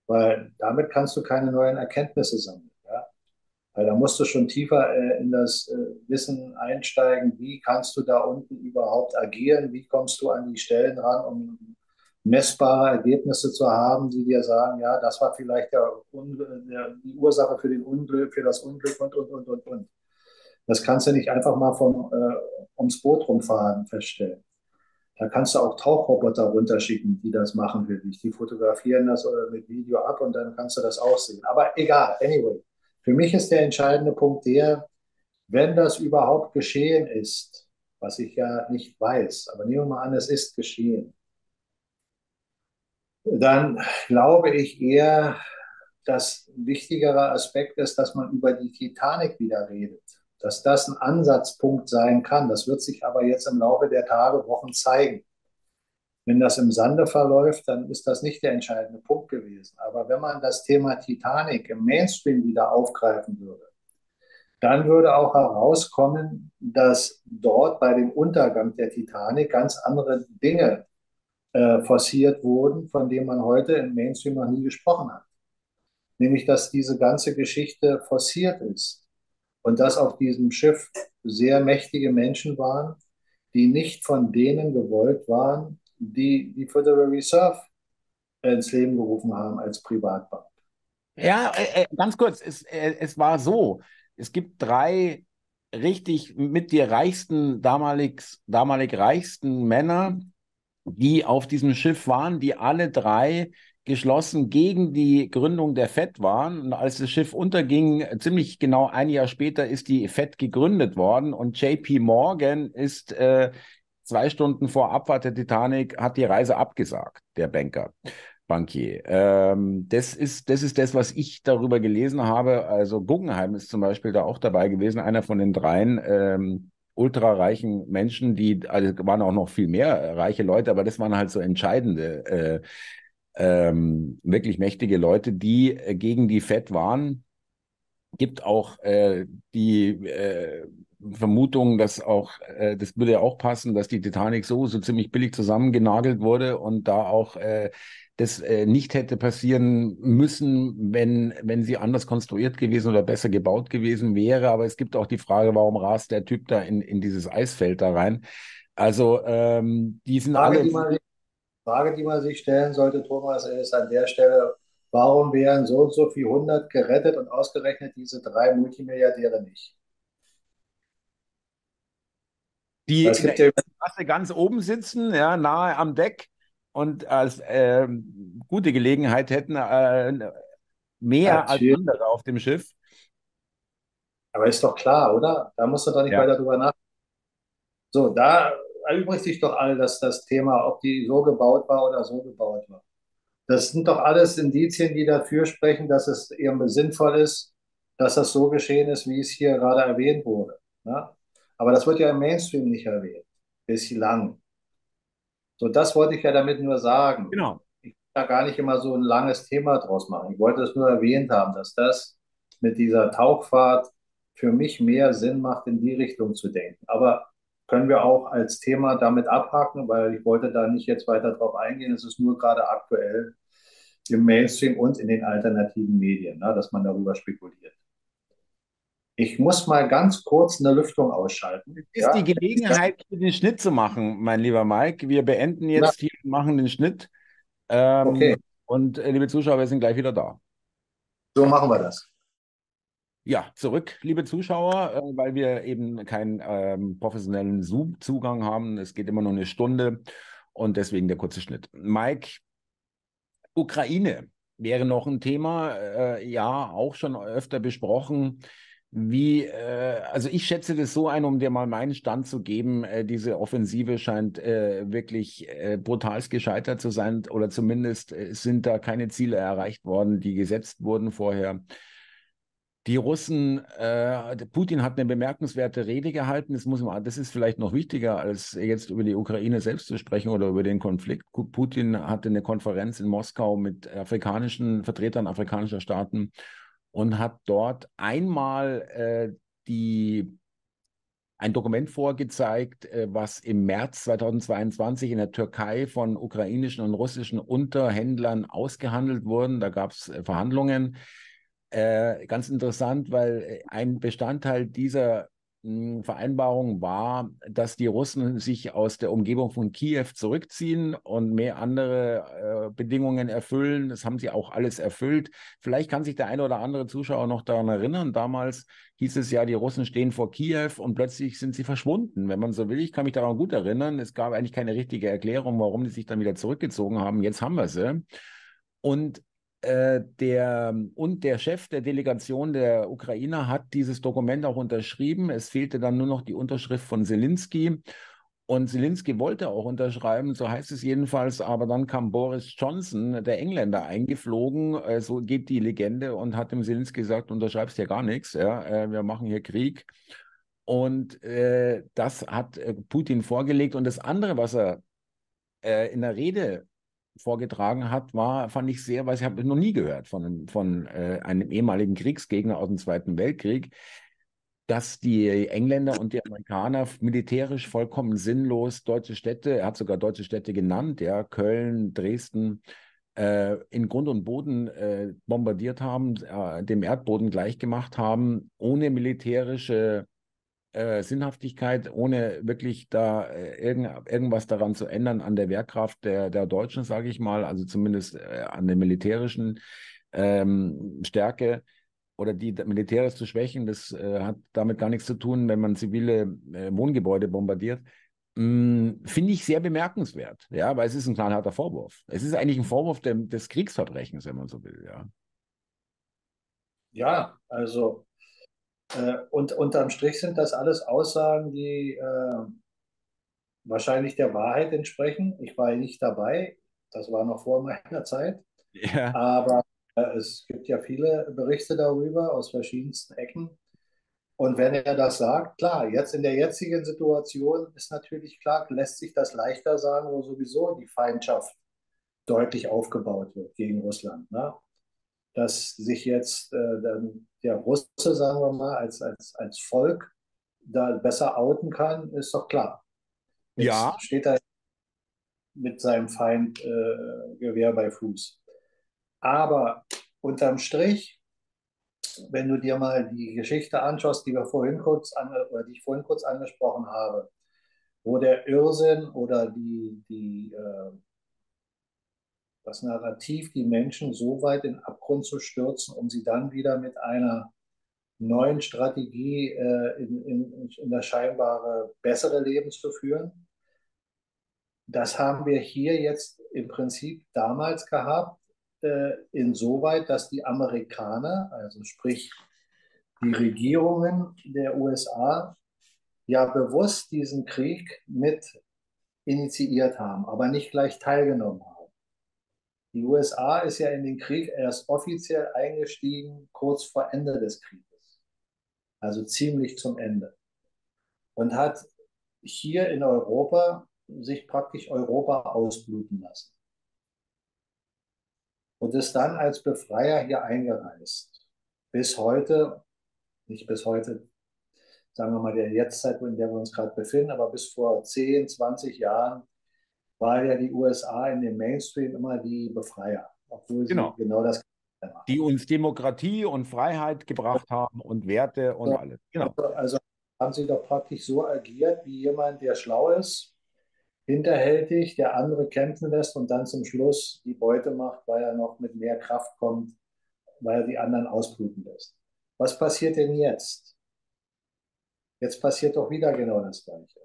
Weil damit kannst du keine neuen Erkenntnisse sammeln. Ja? Weil da musst du schon tiefer äh, in das äh, Wissen einsteigen, wie kannst du da unten überhaupt agieren, wie kommst du an die Stellen ran, um messbare Ergebnisse zu haben, die dir sagen, ja, das war vielleicht der, der, die Ursache für den Unglück, für das Unglück und, und, und, und, und. Das kannst du nicht einfach mal vom, äh, ums Boot rumfahren feststellen. Da kannst du auch Tauchroboter runterschicken, die das machen für dich. Die fotografieren das oder mit Video ab und dann kannst du das auch sehen. Aber egal, anyway. Für mich ist der entscheidende Punkt der, wenn das überhaupt geschehen ist, was ich ja nicht weiß, aber nehmen wir mal an, es ist geschehen, dann glaube ich eher, dass ein wichtigerer Aspekt ist, dass man über die Titanic wieder redet. Dass das ein Ansatzpunkt sein kann. Das wird sich aber jetzt im Laufe der Tage, Wochen zeigen. Wenn das im Sande verläuft, dann ist das nicht der entscheidende Punkt gewesen. Aber wenn man das Thema Titanic im Mainstream wieder aufgreifen würde, dann würde auch herauskommen, dass dort bei dem Untergang der Titanic ganz andere Dinge äh, forciert wurden, von denen man heute im Mainstream noch nie gesprochen hat. Nämlich, dass diese ganze Geschichte forciert ist und dass auf diesem Schiff sehr mächtige Menschen waren, die nicht von denen gewollt waren, die die Federal Reserve ins Leben gerufen haben als Privatbank. Ja, äh, äh ganz kurz, es, äh, es war so, es gibt drei richtig mit die reichsten, damalig, damalig reichsten Männer die auf diesem Schiff waren, die alle drei geschlossen gegen die Gründung der FED waren. Und als das Schiff unterging, ziemlich genau ein Jahr später ist die FED gegründet worden und JP Morgan ist äh, zwei Stunden vor Abfahrt der Titanic, hat die Reise abgesagt, der Banker. Bankier. Ähm, das, ist, das ist das, was ich darüber gelesen habe. Also Guggenheim ist zum Beispiel da auch dabei gewesen, einer von den dreien. Ähm, ultrareichen Menschen, die, also waren auch noch viel mehr reiche Leute, aber das waren halt so entscheidende, äh, ähm, wirklich mächtige Leute, die äh, gegen die FED waren. Gibt auch äh, die äh, Vermutung, dass auch, äh, das würde ja auch passen, dass die Titanic so, so ziemlich billig zusammengenagelt wurde und da auch äh, das äh, nicht hätte passieren müssen, wenn, wenn sie anders konstruiert gewesen oder besser gebaut gewesen wäre. Aber es gibt auch die Frage, warum rast der Typ da in, in dieses Eisfeld da rein? Also ähm, die sind Frage, alle. Die man, Frage, die man sich stellen sollte, Thomas, ist an der Stelle, warum wären so und so viel hundert gerettet und ausgerechnet diese drei Multimilliardäre nicht? Die in der Klasse ganz oben sitzen, ja, nahe am Deck und als äh, gute Gelegenheit hätten, äh, mehr Natürlich. als andere auf dem Schiff. Aber ist doch klar, oder? Da musst du doch nicht ja. weiter drüber nachdenken. So, da erübrigt sich doch all das, das Thema, ob die so gebaut war oder so gebaut war. Das sind doch alles Indizien, die dafür sprechen, dass es eben sinnvoll ist, dass das so geschehen ist, wie es hier gerade erwähnt wurde. Ne? Aber das wird ja im Mainstream nicht erwähnt. Bislang. So, das wollte ich ja damit nur sagen. Genau. Ich will da gar nicht immer so ein langes Thema draus machen. Ich wollte es nur erwähnt haben, dass das mit dieser Tauchfahrt für mich mehr Sinn macht, in die Richtung zu denken. Aber können wir auch als Thema damit abhaken, weil ich wollte da nicht jetzt weiter drauf eingehen. Es ist nur gerade aktuell im Mainstream und in den alternativen Medien, ne, dass man darüber spekuliert. Ich muss mal ganz kurz eine Lüftung ausschalten. Es ist ja? die Gelegenheit, den Schnitt zu machen, mein lieber Mike. Wir beenden jetzt Na. hier, machen den Schnitt. Ähm, okay. Und äh, liebe Zuschauer, wir sind gleich wieder da. So machen wir das. Ja, zurück, liebe Zuschauer, äh, weil wir eben keinen ähm, professionellen Zoom-Zugang haben. Es geht immer nur eine Stunde und deswegen der kurze Schnitt. Mike, Ukraine wäre noch ein Thema, äh, ja, auch schon öfter besprochen. Wie, äh, also ich schätze das so ein, um dir mal meinen Stand zu geben, äh, diese Offensive scheint äh, wirklich äh, brutalst gescheitert zu sein oder zumindest äh, sind da keine Ziele erreicht worden, die gesetzt wurden vorher. Die Russen, äh, Putin hat eine bemerkenswerte Rede gehalten. Das, muss man, das ist vielleicht noch wichtiger, als jetzt über die Ukraine selbst zu sprechen oder über den Konflikt. Putin hatte eine Konferenz in Moskau mit afrikanischen Vertretern afrikanischer Staaten und hat dort einmal äh, die, ein Dokument vorgezeigt, äh, was im März 2022 in der Türkei von ukrainischen und russischen Unterhändlern ausgehandelt wurden. Da gab es äh, Verhandlungen. Äh, ganz interessant, weil äh, ein Bestandteil dieser Vereinbarung war, dass die Russen sich aus der Umgebung von Kiew zurückziehen und mehr andere äh, Bedingungen erfüllen. Das haben sie auch alles erfüllt. Vielleicht kann sich der eine oder andere Zuschauer noch daran erinnern. Damals hieß es ja, die Russen stehen vor Kiew und plötzlich sind sie verschwunden, wenn man so will. Ich kann mich daran gut erinnern. Es gab eigentlich keine richtige Erklärung, warum die sich dann wieder zurückgezogen haben. Jetzt haben wir sie. Und äh, der und der Chef der Delegation der Ukraine hat dieses Dokument auch unterschrieben. Es fehlte dann nur noch die Unterschrift von Zelensky. Und Zelensky wollte auch unterschreiben, so heißt es jedenfalls, aber dann kam Boris Johnson, der Engländer, eingeflogen, so geht die Legende, und hat dem Zelensky gesagt, unterschreibst hier gar nichts, ja, äh, wir machen hier Krieg. Und äh, das hat äh, Putin vorgelegt. Und das andere, was er in der Rede vorgetragen hat, war, fand ich sehr, weil ich habe noch nie gehört von, von äh, einem ehemaligen Kriegsgegner aus dem Zweiten Weltkrieg, dass die Engländer und die Amerikaner militärisch vollkommen sinnlos deutsche Städte, er hat sogar deutsche Städte genannt, ja, Köln, Dresden, äh, in Grund und Boden äh, bombardiert haben, äh, dem Erdboden gleichgemacht haben, ohne militärische äh, Sinnhaftigkeit, ohne wirklich da äh, irgend, irgendwas daran zu ändern an der Wehrkraft der, der Deutschen, sage ich mal, also zumindest äh, an der militärischen ähm, Stärke oder die militärisch zu schwächen, das äh, hat damit gar nichts zu tun, wenn man zivile äh, Wohngebäude bombardiert. Hm, finde ich sehr bemerkenswert, ja, weil es ist ein knallharter Vorwurf. Es ist eigentlich ein Vorwurf der, des Kriegsverbrechens, wenn man so will, ja. Ja, also äh, und unterm Strich sind das alles Aussagen, die äh, wahrscheinlich der Wahrheit entsprechen. Ich war nicht dabei, das war noch vor meiner Zeit. Ja. Aber äh, es gibt ja viele Berichte darüber aus verschiedensten Ecken. Und wenn er das sagt, klar, jetzt in der jetzigen Situation ist natürlich klar, lässt sich das leichter sagen, wo sowieso die Feindschaft deutlich aufgebaut wird gegen Russland. Ne? Dass sich jetzt äh, der Russe, sagen wir mal, als, als, als Volk da besser outen kann, ist doch klar. Jetzt ja. steht er mit seinem Feind äh, Gewehr bei Fuß. Aber unterm Strich, wenn du dir mal die Geschichte anschaust, die wir vorhin kurz an, oder die ich vorhin kurz angesprochen habe, wo der Irrsinn oder die, die äh, das Narrativ, die Menschen so weit in Abgrund zu stürzen, um sie dann wieder mit einer neuen Strategie äh, in, in, in das scheinbare bessere Leben zu führen. Das haben wir hier jetzt im Prinzip damals gehabt, äh, insoweit, dass die Amerikaner, also sprich die Regierungen der USA, ja bewusst diesen Krieg mit initiiert haben, aber nicht gleich teilgenommen haben. Die USA ist ja in den Krieg erst offiziell eingestiegen, kurz vor Ende des Krieges. Also ziemlich zum Ende. Und hat hier in Europa sich praktisch Europa ausbluten lassen. Und ist dann als Befreier hier eingereist. Bis heute, nicht bis heute, sagen wir mal der Jetztzeit, in der wir uns gerade befinden, aber bis vor 10, 20 Jahren war ja die USA in dem Mainstream immer die Befreier, obwohl sie genau, genau das Die uns Demokratie und Freiheit gebracht haben und Werte und so, alles. Genau. Also, also haben sie doch praktisch so agiert, wie jemand, der schlau ist, hinterhältig, der andere kämpfen lässt und dann zum Schluss die Beute macht, weil er noch mit mehr Kraft kommt, weil er die anderen ausbluten lässt. Was passiert denn jetzt? Jetzt passiert doch wieder genau das Gleiche.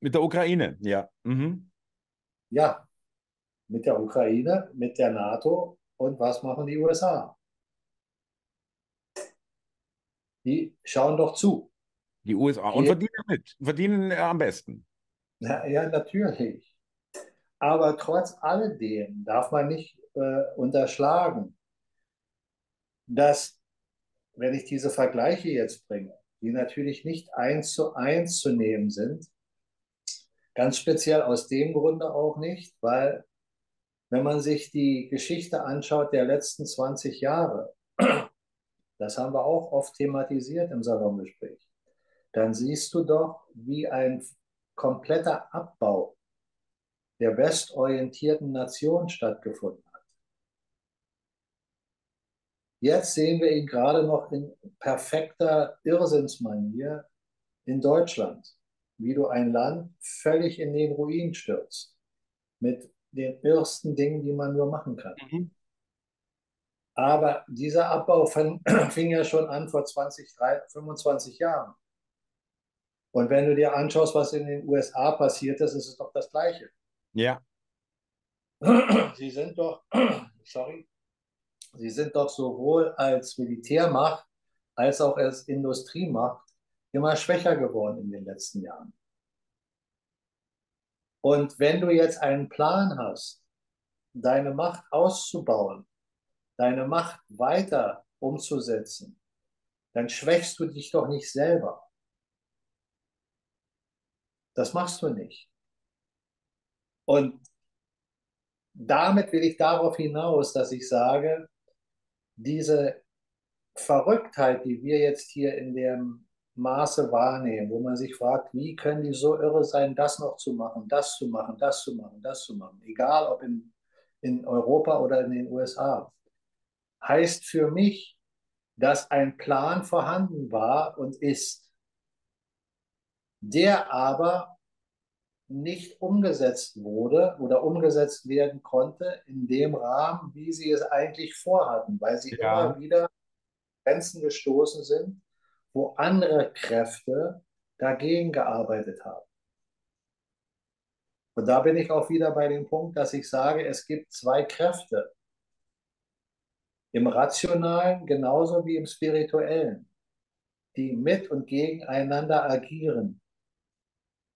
Mit der Ukraine, ja. Mhm. Ja, mit der Ukraine, mit der NATO und was machen die USA? Die schauen doch zu. Die USA und verdienen mit, verdienen äh, am besten. Ja, ja, natürlich. Aber trotz alledem darf man nicht äh, unterschlagen, dass, wenn ich diese Vergleiche jetzt bringe, die natürlich nicht eins zu eins zu nehmen sind, ganz speziell aus dem Grunde auch nicht, weil wenn man sich die Geschichte anschaut der letzten 20 Jahre, das haben wir auch oft thematisiert im Salongespräch, dann siehst du doch, wie ein kompletter Abbau der westorientierten Nation stattgefunden hat. Jetzt sehen wir ihn gerade noch in perfekter Irrsinnsmanier in Deutschland, wie du ein Land völlig in den Ruin stürzt, mit den ersten Dingen, die man nur machen kann. Mhm. Aber dieser Abbau fing ja schon an vor 20, 30, 25 Jahren. Und wenn du dir anschaust, was in den USA passiert ist, ist es doch das Gleiche. Ja. Sie sind doch, sorry, sie sind doch sowohl als Militärmacht als auch als Industriemacht immer schwächer geworden in den letzten Jahren. Und wenn du jetzt einen Plan hast, deine Macht auszubauen, deine Macht weiter umzusetzen, dann schwächst du dich doch nicht selber. Das machst du nicht. Und damit will ich darauf hinaus, dass ich sage, diese Verrücktheit, die wir jetzt hier in dem Maße wahrnehmen, wo man sich fragt, wie können die so irre sein, das noch zu machen, das zu machen, das zu machen, das zu machen, egal ob in, in Europa oder in den USA, heißt für mich, dass ein Plan vorhanden war und ist der aber nicht umgesetzt wurde oder umgesetzt werden konnte in dem Rahmen, wie sie es eigentlich vorhatten, weil sie ja. immer wieder Grenzen gestoßen sind, wo andere Kräfte dagegen gearbeitet haben. Und da bin ich auch wieder bei dem Punkt, dass ich sage, es gibt zwei Kräfte. Im Rationalen genauso wie im Spirituellen, die mit und gegeneinander agieren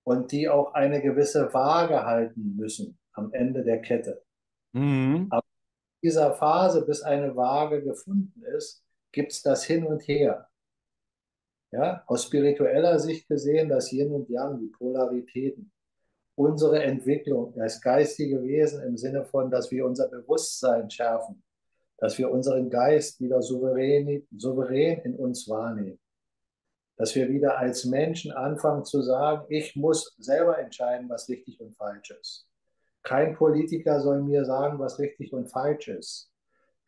und die auch eine gewisse Waage halten müssen am Ende der Kette. Mhm. Aber in dieser Phase, bis eine Waage gefunden ist, gibt es das Hin und Her. Ja, aus spiritueller Sicht gesehen, das Yin und Yang, die Polaritäten, unsere Entwicklung als geistige Wesen im Sinne von, dass wir unser Bewusstsein schärfen, dass wir unseren Geist wieder souverän, souverän in uns wahrnehmen dass wir wieder als Menschen anfangen zu sagen, ich muss selber entscheiden, was richtig und falsch ist. Kein Politiker soll mir sagen, was richtig und falsch ist.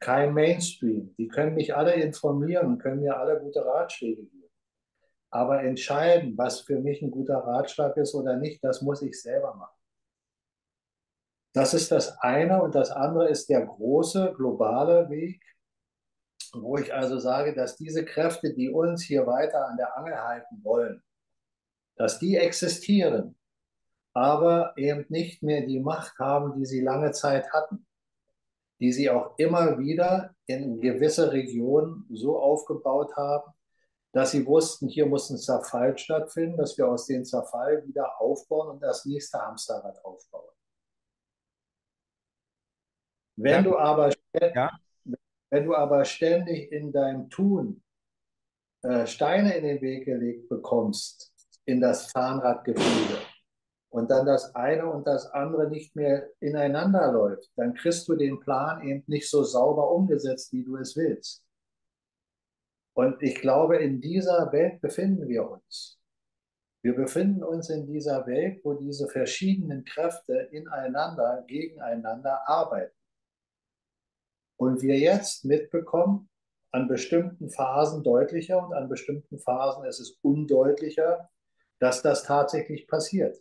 Kein Mainstream. Die können mich alle informieren können mir alle gute Ratschläge geben. Aber entscheiden, was für mich ein guter Ratschlag ist oder nicht, das muss ich selber machen. Das ist das eine und das andere ist der große globale Weg, wo ich also sage, dass diese Kräfte, die uns hier weiter an der Angel halten wollen, dass die existieren, aber eben nicht mehr die Macht haben, die sie lange Zeit hatten, die sie auch immer wieder in gewisse Regionen so aufgebaut haben, dass sie wussten, hier muss ein Zerfall stattfinden, dass wir aus dem Zerfall wieder aufbauen und das nächste Hamsterrad aufbauen. Wenn ja. du aber ja. Wenn du aber ständig in deinem Tun äh, Steine in den Weg gelegt bekommst, in das Zahnradgefüge, und dann das eine und das andere nicht mehr ineinander läuft, dann kriegst du den Plan eben nicht so sauber umgesetzt, wie du es willst. Und ich glaube, in dieser Welt befinden wir uns. Wir befinden uns in dieser Welt, wo diese verschiedenen Kräfte ineinander, gegeneinander arbeiten. Und wir jetzt mitbekommen, an bestimmten Phasen deutlicher und an bestimmten Phasen ist es undeutlicher, dass das tatsächlich passiert.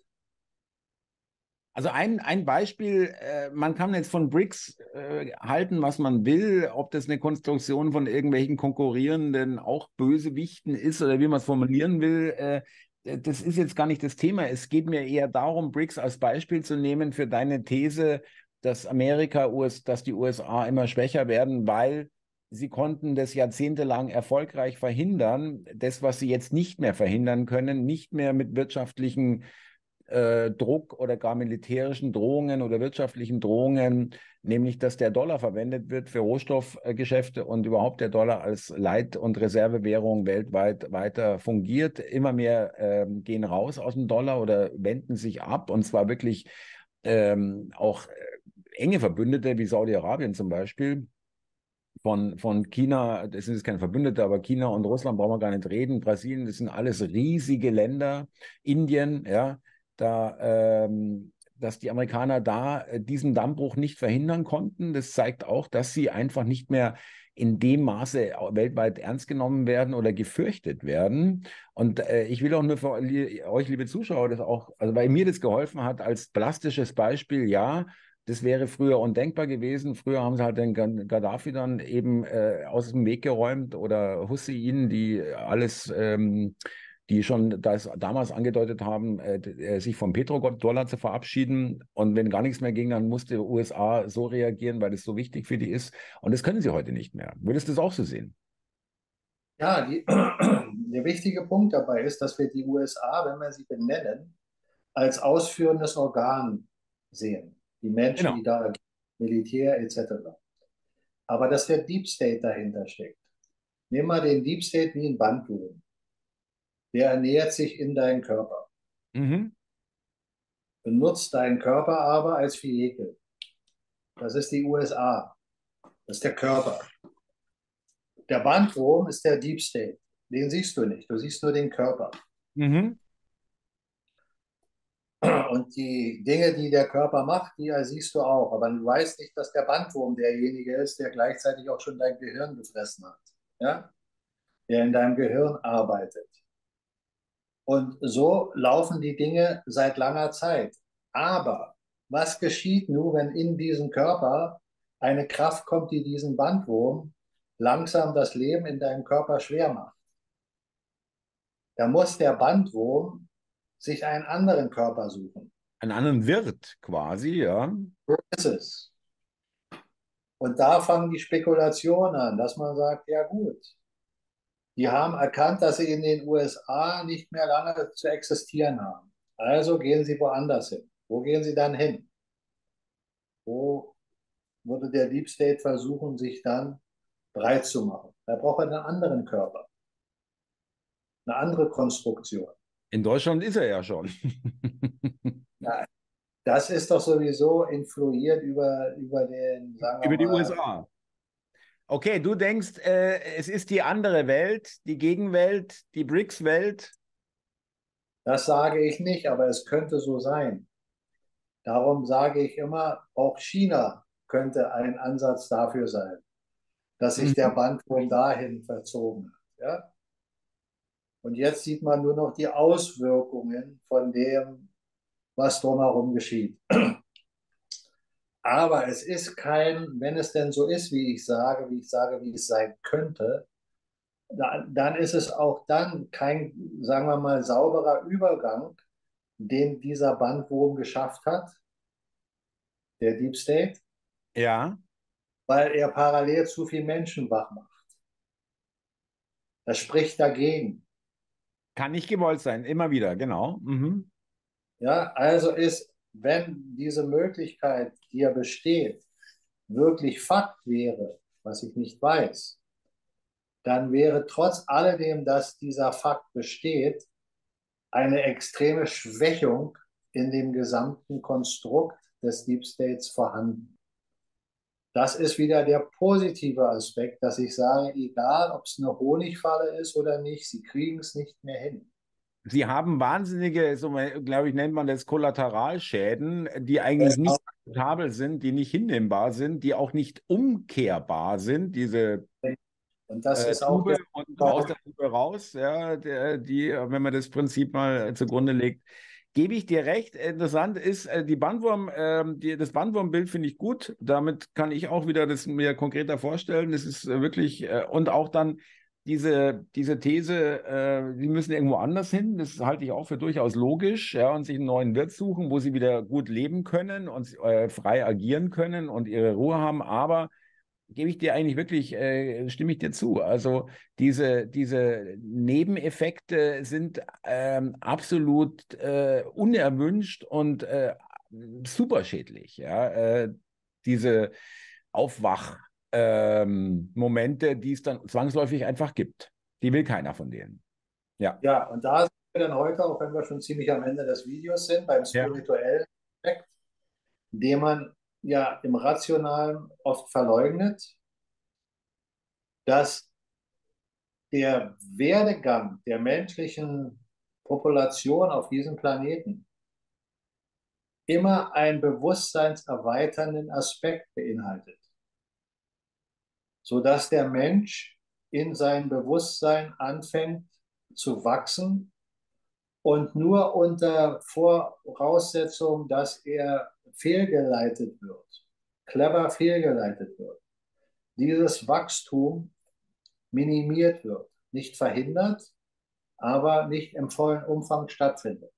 Also ein, ein Beispiel, äh, man kann jetzt von BRICS äh, halten, was man will, ob das eine Konstruktion von irgendwelchen konkurrierenden, auch Bösewichten ist oder wie man es formulieren will. Äh, das ist jetzt gar nicht das Thema. Es geht mir eher darum, BRICS als Beispiel zu nehmen für deine These, dass Amerika, US, dass die USA immer schwächer werden, weil sie konnten das jahrzehntelang erfolgreich verhindern. Das, was sie jetzt nicht mehr verhindern können, nicht mehr mit wirtschaftlichen äh, Druck oder gar militärischen Drohungen oder wirtschaftlichen Drohungen, nämlich dass der Dollar verwendet wird für Rohstoffgeschäfte und überhaupt der Dollar als Leit- und Reservewährung weltweit weiter fungiert. Immer mehr ähm, gehen raus aus dem Dollar oder wenden sich ab und zwar wirklich ähm, auch äh, enge Verbündete wie Saudi-Arabien zum Beispiel von, von China, das sind jetzt keine Verbündete, aber China und Russland brauchen wir gar nicht reden. Brasilien, das sind alles riesige Länder. Indien, ja, da, ähm, dass die Amerikaner da äh, diesen Dammbruch nicht verhindern konnten. Das zeigt auch, dass sie einfach nicht mehr in dem Maße weltweit ernst genommen werden oder gefürchtet werden. Und äh, ich will auch nur für euch, liebe Zuschauer, das auch, also weil mir das geholfen hat, als plastisches Beispiel, ja, das wäre früher undenkbar gewesen. Früher haben sie halt den Gaddafi dann eben äh, aus dem Weg geräumt oder Hussein, die alles ähm, die schon das damals angedeutet haben, äh, äh sich vom Petrodollar zu verabschieden. Und wenn gar nichts mehr ging, dann musste USA so reagieren, weil das so wichtig für die ist. Und das können sie heute nicht mehr. Würdest du das auch so sehen? Ja, die, der wichtige Punkt dabei ist, dass wir die USA, wenn wir sie benennen, als ausführendes Organ sehen. Die Menschen, genau. die da Militär etc. Aber dass der Deep State dahinter steckt. Nimm mal den Deep State wie ein Bandwurm der ernährt sich in deinen Körper. Mhm. Benutzt deinen Körper aber als Vehikel. Das ist die USA. Das ist der Körper. Der Bandwurm ist der Deep State. Den siehst du nicht. Du siehst nur den Körper. Mhm. Und die Dinge, die der Körper macht, die siehst du auch. Aber du weißt nicht, dass der Bandwurm derjenige ist, der gleichzeitig auch schon dein Gehirn gefressen hat. Ja? Der in deinem Gehirn arbeitet. Und so laufen die Dinge seit langer Zeit. Aber was geschieht nun, wenn in diesen Körper eine Kraft kommt, die diesen Bandwurm langsam das Leben in deinem Körper schwer macht? Da muss der Bandwurm sich einen anderen Körper suchen. Einen anderen Wirt quasi, ja. So ist es. Und da fangen die Spekulationen an, dass man sagt, ja gut, die haben erkannt, dass sie in den USA nicht mehr lange zu existieren haben. Also gehen sie woanders hin. Wo gehen sie dann hin? Wo würde der Deep State versuchen, sich dann breit zu machen? Da braucht er einen anderen Körper. Eine andere Konstruktion. In Deutschland ist er ja schon. ja, das ist doch sowieso influiert über, über den, Über die USA. Okay, du denkst, äh, es ist die andere Welt, die Gegenwelt, die BRICS-Welt? Das sage ich nicht, aber es könnte so sein. Darum sage ich immer, auch China könnte ein Ansatz dafür sein, dass sich mhm. der Bandwurm dahin verzogen hat. Ja? Und jetzt sieht man nur noch die Auswirkungen von dem, was drumherum geschieht. Aber es ist kein, wenn es denn so ist, wie ich sage, wie ich sage, wie es sein könnte, dann, dann ist es auch dann kein, sagen wir mal, sauberer Übergang, den dieser Bandwurm geschafft hat, der Deep State. Ja. Weil er parallel zu viel Menschen wach macht. Das spricht dagegen. Kann nicht gewollt sein, immer wieder, genau. Mhm. Ja, also ist wenn diese Möglichkeit, die ja besteht, wirklich Fakt wäre, was ich nicht weiß, dann wäre trotz alledem, dass dieser Fakt besteht, eine extreme Schwächung in dem gesamten Konstrukt des Deep States vorhanden. Das ist wieder der positive Aspekt, dass ich sage, egal ob es eine Honigfalle ist oder nicht, sie kriegen es nicht mehr hin. Sie haben wahnsinnige, so glaube ich, nennt man das Kollateralschäden, die eigentlich nicht akzeptabel sind, die nicht hinnehmbar sind, die auch nicht umkehrbar sind. Diese und das äh, ist auch Tube und aus der Tube raus, ja, der, die, wenn man das Prinzip mal zugrunde legt, gebe ich dir recht. Interessant ist äh, die Bandwurm, äh, die, das Bandwurmbild finde ich gut. Damit kann ich auch wieder das mir konkreter vorstellen. Das ist äh, wirklich äh, und auch dann diese, diese These, äh, die müssen irgendwo anders hin, das halte ich auch für durchaus logisch, ja, und sich einen neuen Wirt suchen, wo sie wieder gut leben können und äh, frei agieren können und ihre Ruhe haben. Aber gebe ich dir eigentlich wirklich, äh, stimme ich dir zu. Also diese, diese Nebeneffekte sind ähm, absolut äh, unerwünscht und äh, super schädlich. Ja, äh, diese Aufwach ähm, Momente, die es dann zwangsläufig einfach gibt. Die will keiner von denen. Ja. Ja, und da sind wir dann heute, auch wenn wir schon ziemlich am Ende des Videos sind, beim spirituellen Aspekt, den man ja im Rationalen oft verleugnet, dass der Werdegang der menschlichen Population auf diesem Planeten immer einen bewusstseinserweiternden Aspekt beinhaltet sodass der Mensch in sein Bewusstsein anfängt zu wachsen und nur unter Voraussetzung, dass er fehlgeleitet wird, clever fehlgeleitet wird, dieses Wachstum minimiert wird, nicht verhindert, aber nicht im vollen Umfang stattfindet.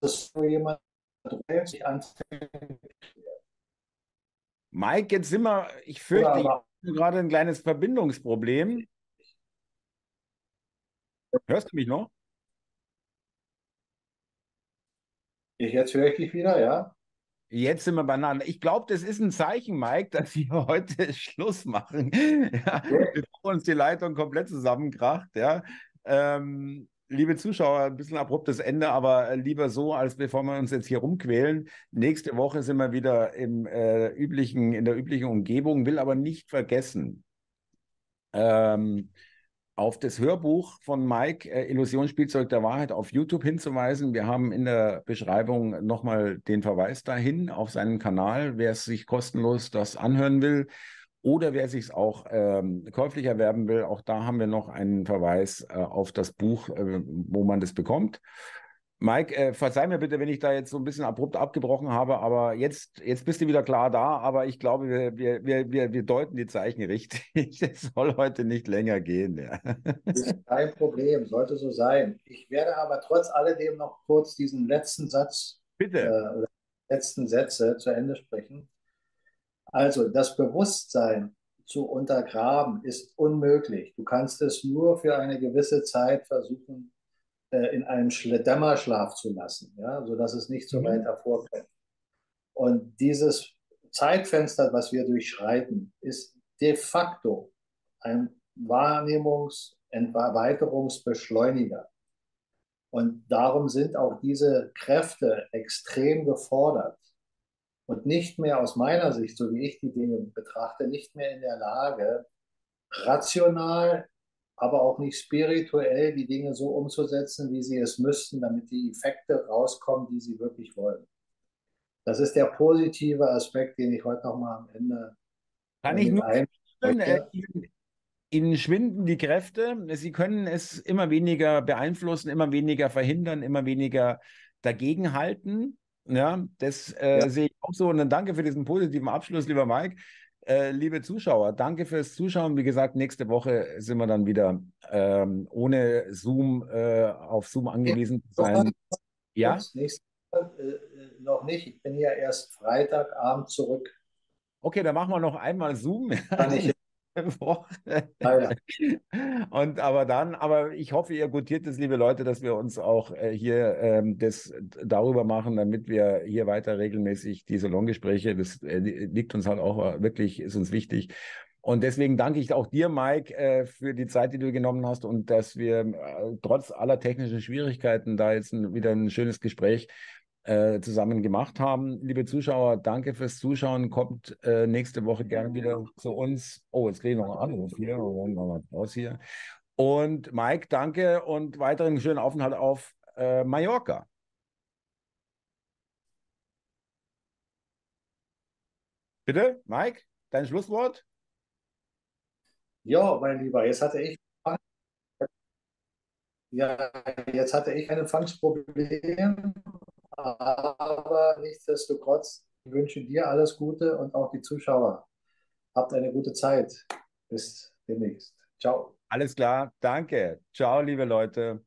Das ist nur jemand, Mike, jetzt sind wir, ich fürchte, ich habe gerade ein kleines Verbindungsproblem. Hörst du mich noch? Ich jetzt höre ich dich wieder, ja. Jetzt sind wir beieinander. Ich glaube, das ist ein Zeichen, Mike, dass wir heute Schluss machen. Ja, bevor uns die Leitung komplett zusammenkracht. Ja. Ähm, liebe Zuschauer, ein bisschen abruptes Ende, aber lieber so, als bevor wir uns jetzt hier rumquälen. Nächste Woche sind wir wieder im äh, üblichen, in der üblichen Umgebung, will aber nicht vergessen, ähm, auf das Hörbuch von Mike, äh, Illusionsspielzeug der Wahrheit, auf YouTube hinzuweisen. Wir haben in der Beschreibung nochmal den Verweis dahin auf seinen Kanal, wer es sich kostenlos das anhören will. Oder wer sich es auch ähm, käuflich erwerben will, auch da haben wir noch einen Verweis äh, auf das Buch, äh, wo man das bekommt. Mike, äh, verzeih mir bitte, wenn ich da jetzt so ein bisschen abrupt abgebrochen habe, aber jetzt, jetzt bist du wieder klar da, aber ich glaube, wir, wir, wir, wir, deuten die Zeichen richtig. Es soll heute nicht länger gehen. Ja. Kein Problem, sollte so sein. Ich werde aber trotz alledem noch kurz diesen letzten Satz, bitte. Äh, letzten Sätze zu Ende sprechen. Also das Bewusstsein zu untergraben ist unmöglich. Du kannst es nur für eine gewisse Zeit versuchen, äh, in einem Dämmerschlaf zu lassen, ja, sodass es nicht so mhm. weit hervorkommt. Und dieses Zeitfenster, was wir durchschreiten, ist de facto ein Wahrnehmungs- und Erweiterungsbeschleuniger. Und darum sind auch diese Kräfte extrem gefordert und nicht mehr aus meiner Sicht, so wie ich die Dinge betrachte, nicht mehr in der Lage, rational, aber auch nicht spirituell die Dinge so umzusetzen, wie sie es müssten, damit die Effekte rauskommen, die sie wirklich wollen. Das ist der positive Aspekt, den ich heute noch mal am Ende kann ich nur äh, Ihnen schwinden die Kräfte. Sie können es immer weniger beeinflussen, immer weniger verhindern, immer weniger dagegenhalten. Ja, das äh, ja. sehe ich auch so. Und dann danke für diesen positiven Abschluss, lieber Mike. Äh, liebe Zuschauer, danke fürs Zuschauen. Wie gesagt, nächste Woche sind wir dann wieder ähm, ohne Zoom äh, auf Zoom angewiesen zu sein. Ja. Nächste Woche, äh, noch nicht. Ich bin ja erst Freitagabend zurück. Okay, dann machen wir noch einmal Zoom. Kann ich Woche. Ah, ja. Und aber dann, aber ich hoffe, ihr gutiert es, liebe Leute, dass wir uns auch äh, hier ähm, das darüber machen, damit wir hier weiter regelmäßig die Salongespräche, das äh, liegt uns halt auch wirklich, ist uns wichtig. Und deswegen danke ich auch dir, Mike, äh, für die Zeit, die du genommen hast und dass wir äh, trotz aller technischen Schwierigkeiten da jetzt ein, wieder ein schönes Gespräch äh, zusammen gemacht haben. Liebe Zuschauer, danke fürs Zuschauen. Kommt äh, nächste Woche gerne wieder zu uns. Oh, jetzt kriege ich noch einen Anruf hier. Mal raus hier. Und Mike, danke und weiteren schönen Aufenthalt auf äh, Mallorca. Bitte, Mike, dein Schlusswort? Ja, mein Lieber, jetzt hatte ich ja, jetzt hatte ich ein Empfangsproblem, aber nichtsdestotrotz wünsche dir alles Gute und auch die Zuschauer. Habt eine gute Zeit. Bis demnächst. Ciao. Alles klar, danke. Ciao, liebe Leute.